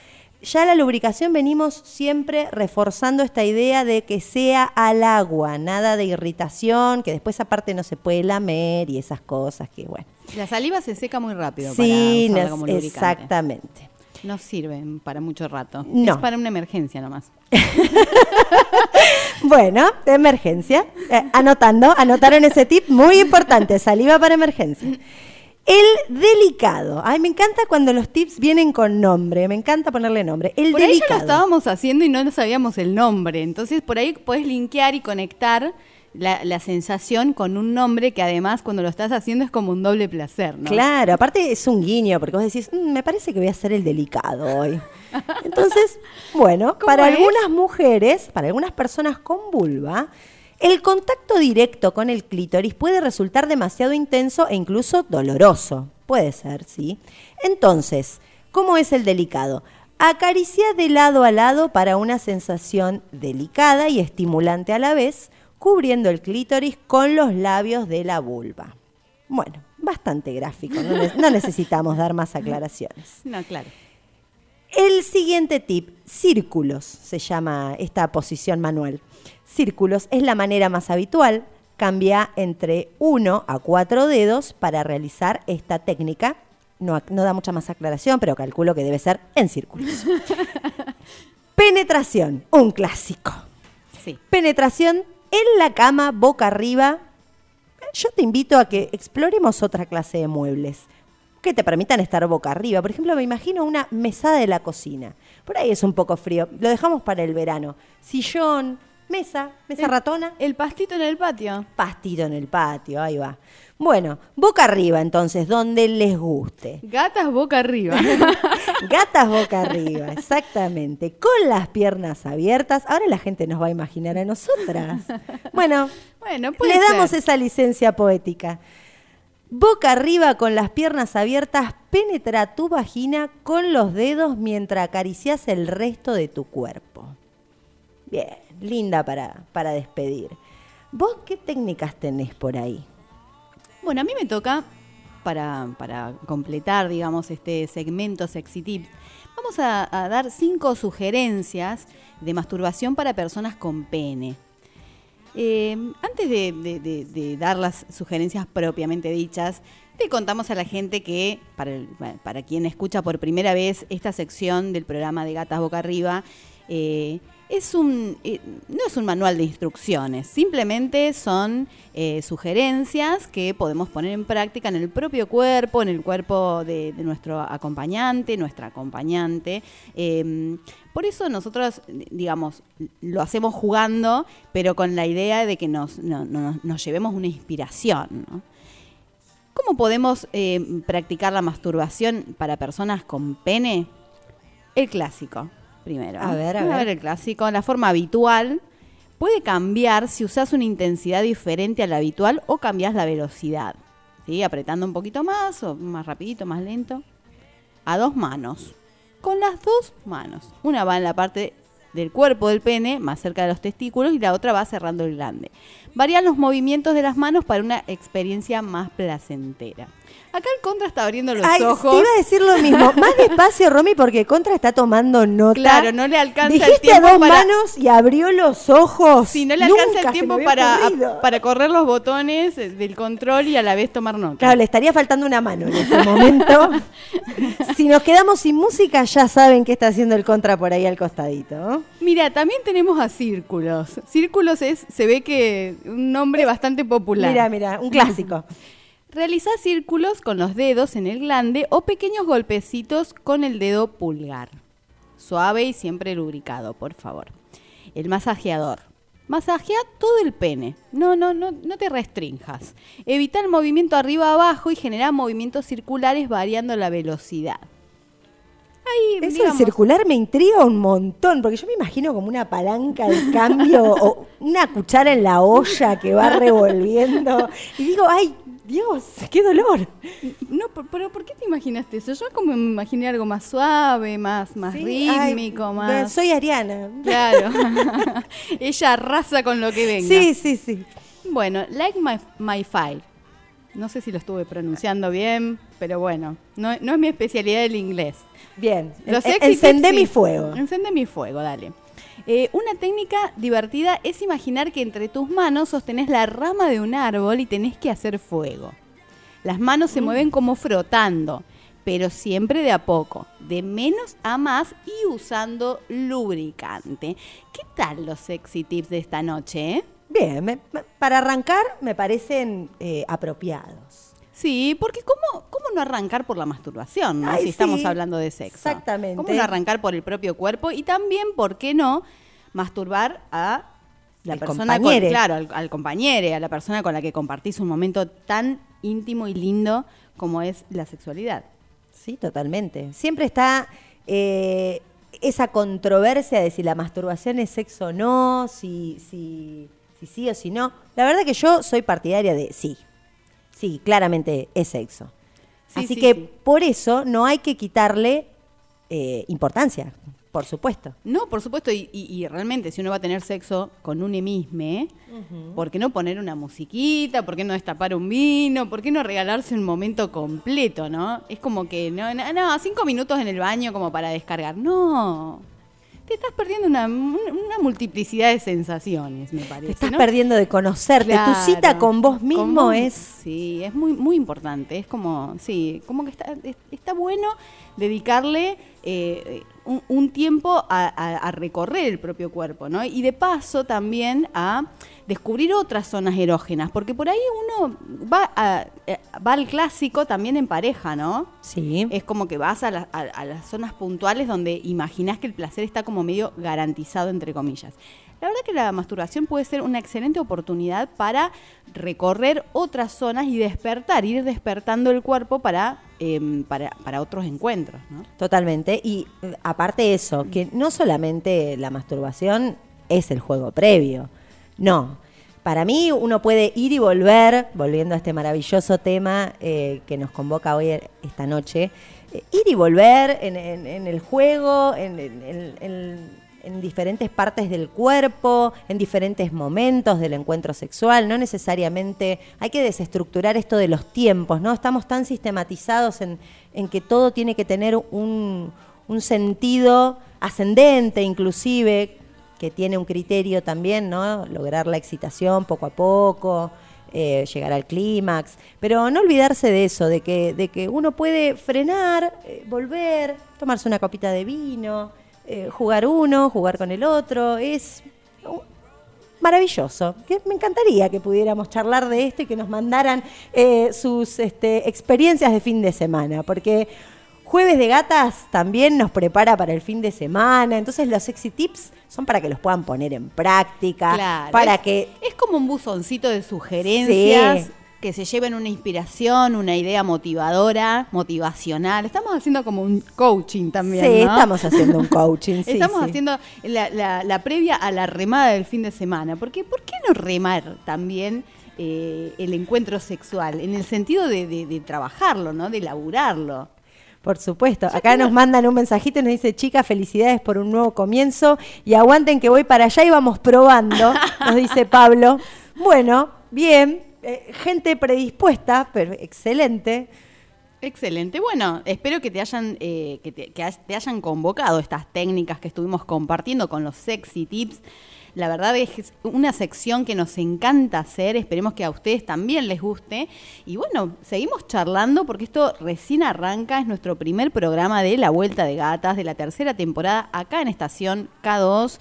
Speaker 3: Ya la lubricación venimos siempre reforzando esta idea de que sea al agua, nada de irritación, que después aparte no se puede lamer y esas cosas que bueno.
Speaker 4: La saliva se seca muy rápido
Speaker 3: Sí,
Speaker 4: para como
Speaker 3: exactamente.
Speaker 4: No sirven para mucho rato.
Speaker 3: No.
Speaker 4: Es para una emergencia nomás.
Speaker 3: Bueno, de emergencia. Eh, anotando, anotaron ese tip muy importante, saliva para emergencia. El delicado. Ay, me encanta cuando los tips vienen con nombre, me encanta ponerle nombre. El
Speaker 4: por ahí ya
Speaker 3: delicado.
Speaker 4: lo estábamos haciendo y no sabíamos el nombre. Entonces, por ahí puedes linkear y conectar la, la sensación con un nombre que además cuando lo estás haciendo es como un doble placer, ¿no?
Speaker 3: Claro, aparte es un guiño, porque vos decís, "Mm, me parece que voy a hacer el delicado hoy. Entonces, bueno,
Speaker 4: ¿Cómo
Speaker 3: para
Speaker 4: es?
Speaker 3: algunas mujeres, para algunas personas con vulva, el contacto directo con el clítoris puede resultar demasiado intenso e incluso doloroso. Puede ser, sí. Entonces, ¿cómo es el delicado? Acaricia de lado a lado para una sensación delicada y estimulante a la vez, cubriendo el clítoris con los labios de la vulva. Bueno, bastante gráfico, no, ne- no necesitamos dar más aclaraciones.
Speaker 4: No, claro.
Speaker 3: El siguiente tip, círculos, se llama esta posición manual. Círculos es la manera más habitual, cambia entre uno a cuatro dedos para realizar esta técnica. No, no da mucha más aclaración, pero calculo que debe ser en círculos. Penetración, un clásico.
Speaker 4: Sí.
Speaker 3: Penetración en la cama, boca arriba. Yo te invito a que exploremos otra clase de muebles que te permitan estar boca arriba. Por ejemplo, me imagino una mesada de la cocina. Por ahí es un poco frío. Lo dejamos para el verano. Sillón, mesa, mesa
Speaker 4: El-
Speaker 3: ratona.
Speaker 4: El pastito en el patio.
Speaker 3: Pastito en el patio, ahí va. Bueno, boca arriba entonces, donde les guste.
Speaker 4: Gatas boca arriba.
Speaker 3: Gatas boca arriba, exactamente. Con las piernas abiertas. Ahora la gente nos va a imaginar a nosotras. Bueno,
Speaker 4: bueno, puede
Speaker 3: le damos
Speaker 4: ser.
Speaker 3: esa licencia poética. Boca arriba con las piernas abiertas, penetra tu vagina con los dedos mientras acaricias el resto de tu cuerpo. Bien, linda para, para despedir. ¿Vos qué técnicas tenés por ahí?
Speaker 4: Bueno, a mí me toca, para, para completar, digamos, este segmento Sexy Tips, vamos a, dar cinco sugerencias de masturbación para personas con pene. Eh, antes de, dar las sugerencias propiamente dichas, le contamos a la gente que, para, para quien escucha por primera vez esta sección del programa de Gatas Boca Arriba, eh, es un, eh, no es un manual de instrucciones, simplemente son eh, sugerencias que podemos poner en práctica en el propio cuerpo, en el cuerpo de, nuestro acompañante, nuestra acompañante. Eh, por eso nosotros, digamos, lo hacemos jugando, pero con la idea de que nos, no- no- nos llevemos una inspiración. ¿Cómo podemos eh, practicar la masturbación para personas con pene? El clásico, primero.
Speaker 3: A ver, a
Speaker 4: Vamos
Speaker 3: ver.
Speaker 4: el clásico. La forma habitual puede cambiar si usas una intensidad diferente a la habitual o cambias la velocidad. ¿Sí? Apretando un poquito más o más rapidito, más lento. A dos manos. Con las dos manos. Una va en la parte del cuerpo del pene, más cerca de los testículos, y la otra va cerrando el glande. Varían los movimientos de las manos para una experiencia más placentera. Acá el contra está abriendo los
Speaker 3: Ay,
Speaker 4: ojos.
Speaker 3: te iba a decir lo mismo. Más despacio, Romy, porque Contra está tomando nota.
Speaker 4: Claro, no le alcanza el tiempo
Speaker 3: dos
Speaker 4: para-
Speaker 3: manos y abrió los ojos.
Speaker 4: Si no le alcanza el tiempo para, para correr los botones eh, del control y a la vez tomar nota.
Speaker 3: Claro, le estaría faltando una mano en este momento. si nos quedamos sin música, ya saben qué está haciendo el Contra por ahí al costadito.
Speaker 4: Mira, también tenemos a Círculos. Círculos es, se ve que un nombre bastante popular.
Speaker 3: Mira, mira, un clásico.
Speaker 4: Realiza círculos con los dedos en el glande o pequeños golpecitos con el dedo pulgar. Suave y siempre lubricado, por favor. El masajeador. Masajea todo el pene. No, no, no, no te restrinjas. Evita el movimiento arriba-abajo y genera movimientos circulares variando la velocidad. Ahí,
Speaker 3: Eso
Speaker 4: digamos,
Speaker 3: del circular me intriga un montón, porque yo me imagino como una palanca de cambio o una cuchara en la olla que va revolviendo. Y digo, ay, Dios, qué dolor.
Speaker 4: No, pero ¿por qué te imaginaste eso? Yo como me imaginé algo más suave, más, más
Speaker 3: Sí,
Speaker 4: rítmico, más...
Speaker 3: Soy Ariana.
Speaker 4: Claro. Ella arrasa con lo que venga.
Speaker 3: Sí, sí, sí.
Speaker 4: Bueno, Like My, My File. No sé si lo estuve pronunciando bien, pero bueno, no, no es mi especialidad el inglés.
Speaker 3: Bien,
Speaker 4: Los
Speaker 3: en- encendé
Speaker 4: tips,
Speaker 3: mi
Speaker 4: sí.
Speaker 3: fuego.
Speaker 4: Encendé mi fuego, dale. Eh, una técnica divertida es imaginar que entre tus manos sostenés la rama de un árbol y tenés que hacer fuego. Las manos
Speaker 3: Mm.
Speaker 4: se mueven como frotando, pero siempre de a poco, de menos a más y usando lubricante. ¿Qué tal los sexy tips de esta noche? eh?
Speaker 3: Bien, me- para arrancar me parecen eh, apropiados.
Speaker 4: Sí, porque ¿cómo, ¿cómo no arrancar por la masturbación, no?
Speaker 3: Ay,
Speaker 4: si estamos
Speaker 3: sí.
Speaker 4: hablando de sexo?
Speaker 3: Exactamente.
Speaker 4: ¿Cómo no arrancar por el propio cuerpo? Y también, ¿por qué no masturbar a la
Speaker 3: El
Speaker 4: persona con, claro, al, al compañere, a la persona con la que compartís un momento tan íntimo y lindo como es la sexualidad?
Speaker 3: Sí, totalmente. Siempre está eh, esa controversia de si la masturbación es sexo o no, si, si, si sí o si no. La verdad que yo soy partidaria de sí. Sí, claramente es sexo.
Speaker 4: Sí,
Speaker 3: Así
Speaker 4: sí,
Speaker 3: que
Speaker 4: sí.
Speaker 3: por eso no hay que quitarle eh, importancia, por supuesto.
Speaker 4: No, por supuesto, y, y- y realmente si uno va a tener sexo con un emisme, ¿por qué no poner una musiquita? ¿Por qué no destapar un vino? ¿Por qué no regalarse un momento completo, no? Es como que, no, no, no, cinco minutos en el baño como para descargar. No, te estás perdiendo una, una multiplicidad de sensaciones, me parece.
Speaker 3: Te estás
Speaker 4: ¿no?
Speaker 3: perdiendo de conocerte.
Speaker 4: Claro.
Speaker 3: Tu cita con vos mismo
Speaker 4: Con vos-
Speaker 3: es...
Speaker 4: Sí, es muy, muy importante. Es como, sí, como que está, es- está bueno dedicarle eh, un, un tiempo a, a- a recorrer el propio cuerpo, ¿no? Y de paso también a descubrir otras zonas erógenas, porque por ahí uno va, a- eh, va al clásico también en pareja, ¿no?
Speaker 3: Sí.
Speaker 4: Es como que vas a, la- a- a las zonas puntuales donde imaginás que el placer está como medio garantizado, entre comillas. La verdad que la masturbación puede ser una excelente oportunidad para recorrer otras zonas y despertar, ir despertando el cuerpo para, em, para, para otros encuentros, ¿no?
Speaker 3: Totalmente. Y eh, aparte eso, que no solamente la masturbación es el juego previo. No. Para mí uno puede ir y volver, volviendo a este maravilloso tema eh, que nos convoca hoy eh, esta noche, eh, ir y volver en, el juego, en, en- en- en- en diferentes partes del cuerpo, en diferentes momentos del encuentro sexual. No necesariamente hay que desestructurar esto de los tiempos, ¿no? Estamos tan sistematizados en, en que todo tiene que tener un, un sentido ascendente, inclusive, que tiene un criterio también, ¿no? Lograr la excitación poco a poco, eh, llegar al clímax, pero no olvidarse de eso, de que, uno puede frenar, eh, volver, tomarse una copita de vino, eh, jugar uno, jugar con el otro, es maravilloso. Me encantaría que pudiéramos charlar de esto y que nos mandaran sus este, experiencias de fin de semana, porque Jueves de Gatas también nos prepara para el fin de semana, entonces los sexy tips son para que los puedan poner en práctica,
Speaker 4: Claro,
Speaker 3: para
Speaker 4: es-
Speaker 3: que
Speaker 4: Es como un buzoncito de sugerencias.
Speaker 3: Sí.
Speaker 4: Que se lleven una inspiración, una idea motivadora, motivacional. Estamos haciendo como un coaching también.
Speaker 3: Sí,
Speaker 4: ¿no?
Speaker 3: estamos haciendo un coaching, sí,
Speaker 4: estamos
Speaker 3: sí.
Speaker 4: haciendo la, la- la previa a la remada del fin de semana. Porque, ¿Por qué no remar también eh, el encuentro sexual? En el sentido de, de- de trabajarlo, ¿no? De elaborarlo.
Speaker 3: Por supuesto. Acá nos mandan un mensajito y nos dice, chicas, felicidades por un nuevo comienzo y aguanten que voy para allá y vamos probando, nos dice Pablo. Bueno, bien, eh, gente predispuesta, pero excelente.
Speaker 4: Excelente. Bueno, espero que te hayan eh, que te, que has- te hayan convocado estas técnicas que estuvimos compartiendo con los sexy tips. La verdad es una sección que nos encanta hacer. Esperemos que a ustedes también les guste. Y bueno, seguimos charlando porque esto recién arranca. Es nuestro primer programa de La Vuelta de Gatas de la tercera temporada acá en Estación K2.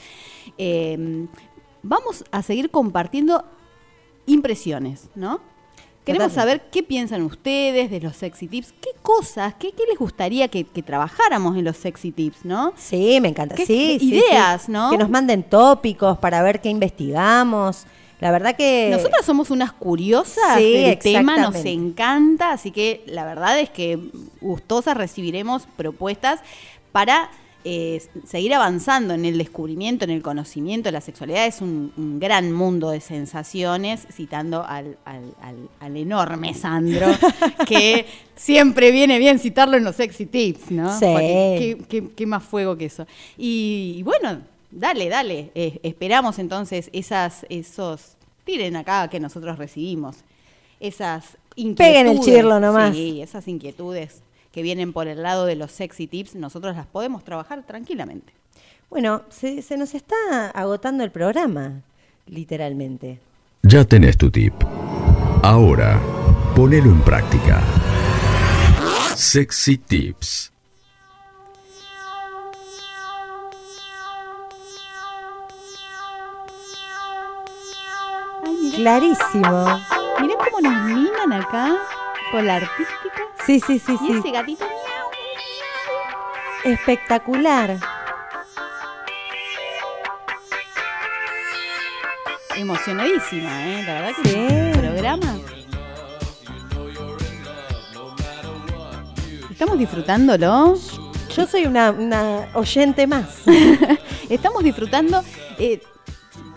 Speaker 4: Eh, vamos a seguir compartiendo impresiones, ¿no? Queremos saber qué piensan ustedes de los sexy tips, qué cosas, qué, qué les gustaría que, que trabajáramos en los sexy tips, ¿no?
Speaker 3: Sí, me encanta.
Speaker 4: ¿Qué-
Speaker 3: sí,
Speaker 4: qué ideas,
Speaker 3: sí.
Speaker 4: no?
Speaker 3: Que nos manden tópicos para ver qué investigamos. La verdad que...
Speaker 4: Nosotras somos unas curiosas
Speaker 3: Sí,
Speaker 4: del tema, nos encanta, así que la verdad es que gustosas recibiremos propuestas para eh, seguir avanzando en el descubrimiento, en el conocimiento. La sexualidad es un, un gran mundo de sensaciones, citando al, al- al- al enorme Sandro, que siempre viene bien citarlo en los sexy tips, ¿no?
Speaker 3: Sí.
Speaker 4: Porque qué, qué- qué más fuego que eso. Y, y bueno, dale, dale. eh, esperamos entonces esas, esos, tiren acá que nosotros recibimos, esas inquietudes.
Speaker 3: Peguen el chirlo nomás.
Speaker 4: Sí, esas inquietudes que vienen por el lado de los sexy tips, nosotros las podemos trabajar tranquilamente.
Speaker 3: Bueno, se, se nos está agotando el programa, literalmente.
Speaker 1: Ya tenés tu tip. Ahora, ponelo en práctica. Sexy Tips.
Speaker 3: Clarísimo.
Speaker 4: Mirá cómo nos minan acá con la artística.
Speaker 3: Sí, sí, sí,
Speaker 4: Y
Speaker 3: sí.
Speaker 4: ese gatito
Speaker 3: Espectacular.
Speaker 4: emocionadísima, ¿eh? La verdad que es un programa. Estamos disfrutándolo.
Speaker 3: Yo soy una, una oyente más.
Speaker 4: Estamos disfrutando eh,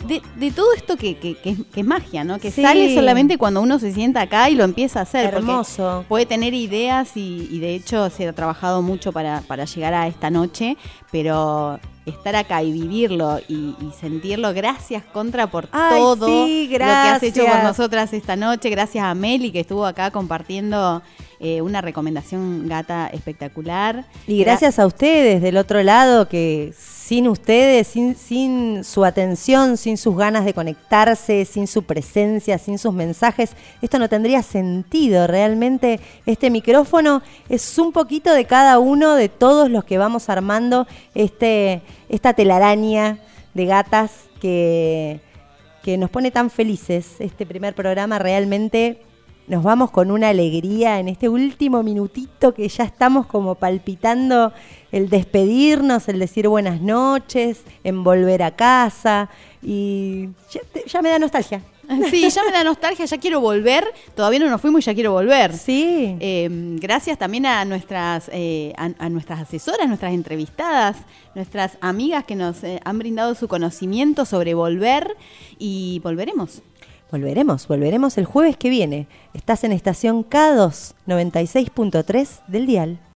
Speaker 4: de, de todo esto que, que- que es, que es magia, ¿no? Que
Speaker 3: Sí.
Speaker 4: sale solamente cuando uno se sienta acá y lo empieza a hacer.
Speaker 3: Hermoso.
Speaker 4: Puede tener ideas y, y de hecho se ha trabajado mucho para, para llegar a esta noche, pero estar acá y vivirlo y, y sentirlo, gracias Contra por
Speaker 3: Ay,
Speaker 4: todo
Speaker 3: sí,
Speaker 4: lo que has hecho con nosotras esta noche. Gracias a Meli que estuvo acá compartiendo eh, una recomendación gata espectacular.
Speaker 3: Y gracias a ustedes del otro lado, que sin ustedes, sin, sin su atención, sin sus ganas de conectarse, sin su presencia, sin sus mensajes, esto no tendría sentido. Realmente este micrófono es un poquito de cada uno, de todos los que vamos armando este, esta telaraña de gatas que, que nos pone tan felices. Este primer programa realmente nos vamos con una alegría en este último minutito que ya estamos como palpitando el despedirnos, el decir buenas noches, en volver a casa y ya, me da nostalgia.
Speaker 4: Sí, ya me da nostalgia, ya quiero volver. Todavía no nos fuimos y ya quiero volver.
Speaker 3: Sí.
Speaker 4: Eh, gracias también a nuestras, eh, a, a nuestras asesoras, nuestras entrevistadas, nuestras amigas que nos eh, han brindado su conocimiento sobre volver y volveremos.
Speaker 3: Volveremos, volveremos el jueves que viene. Estás en estación K2 96.3 del Dial.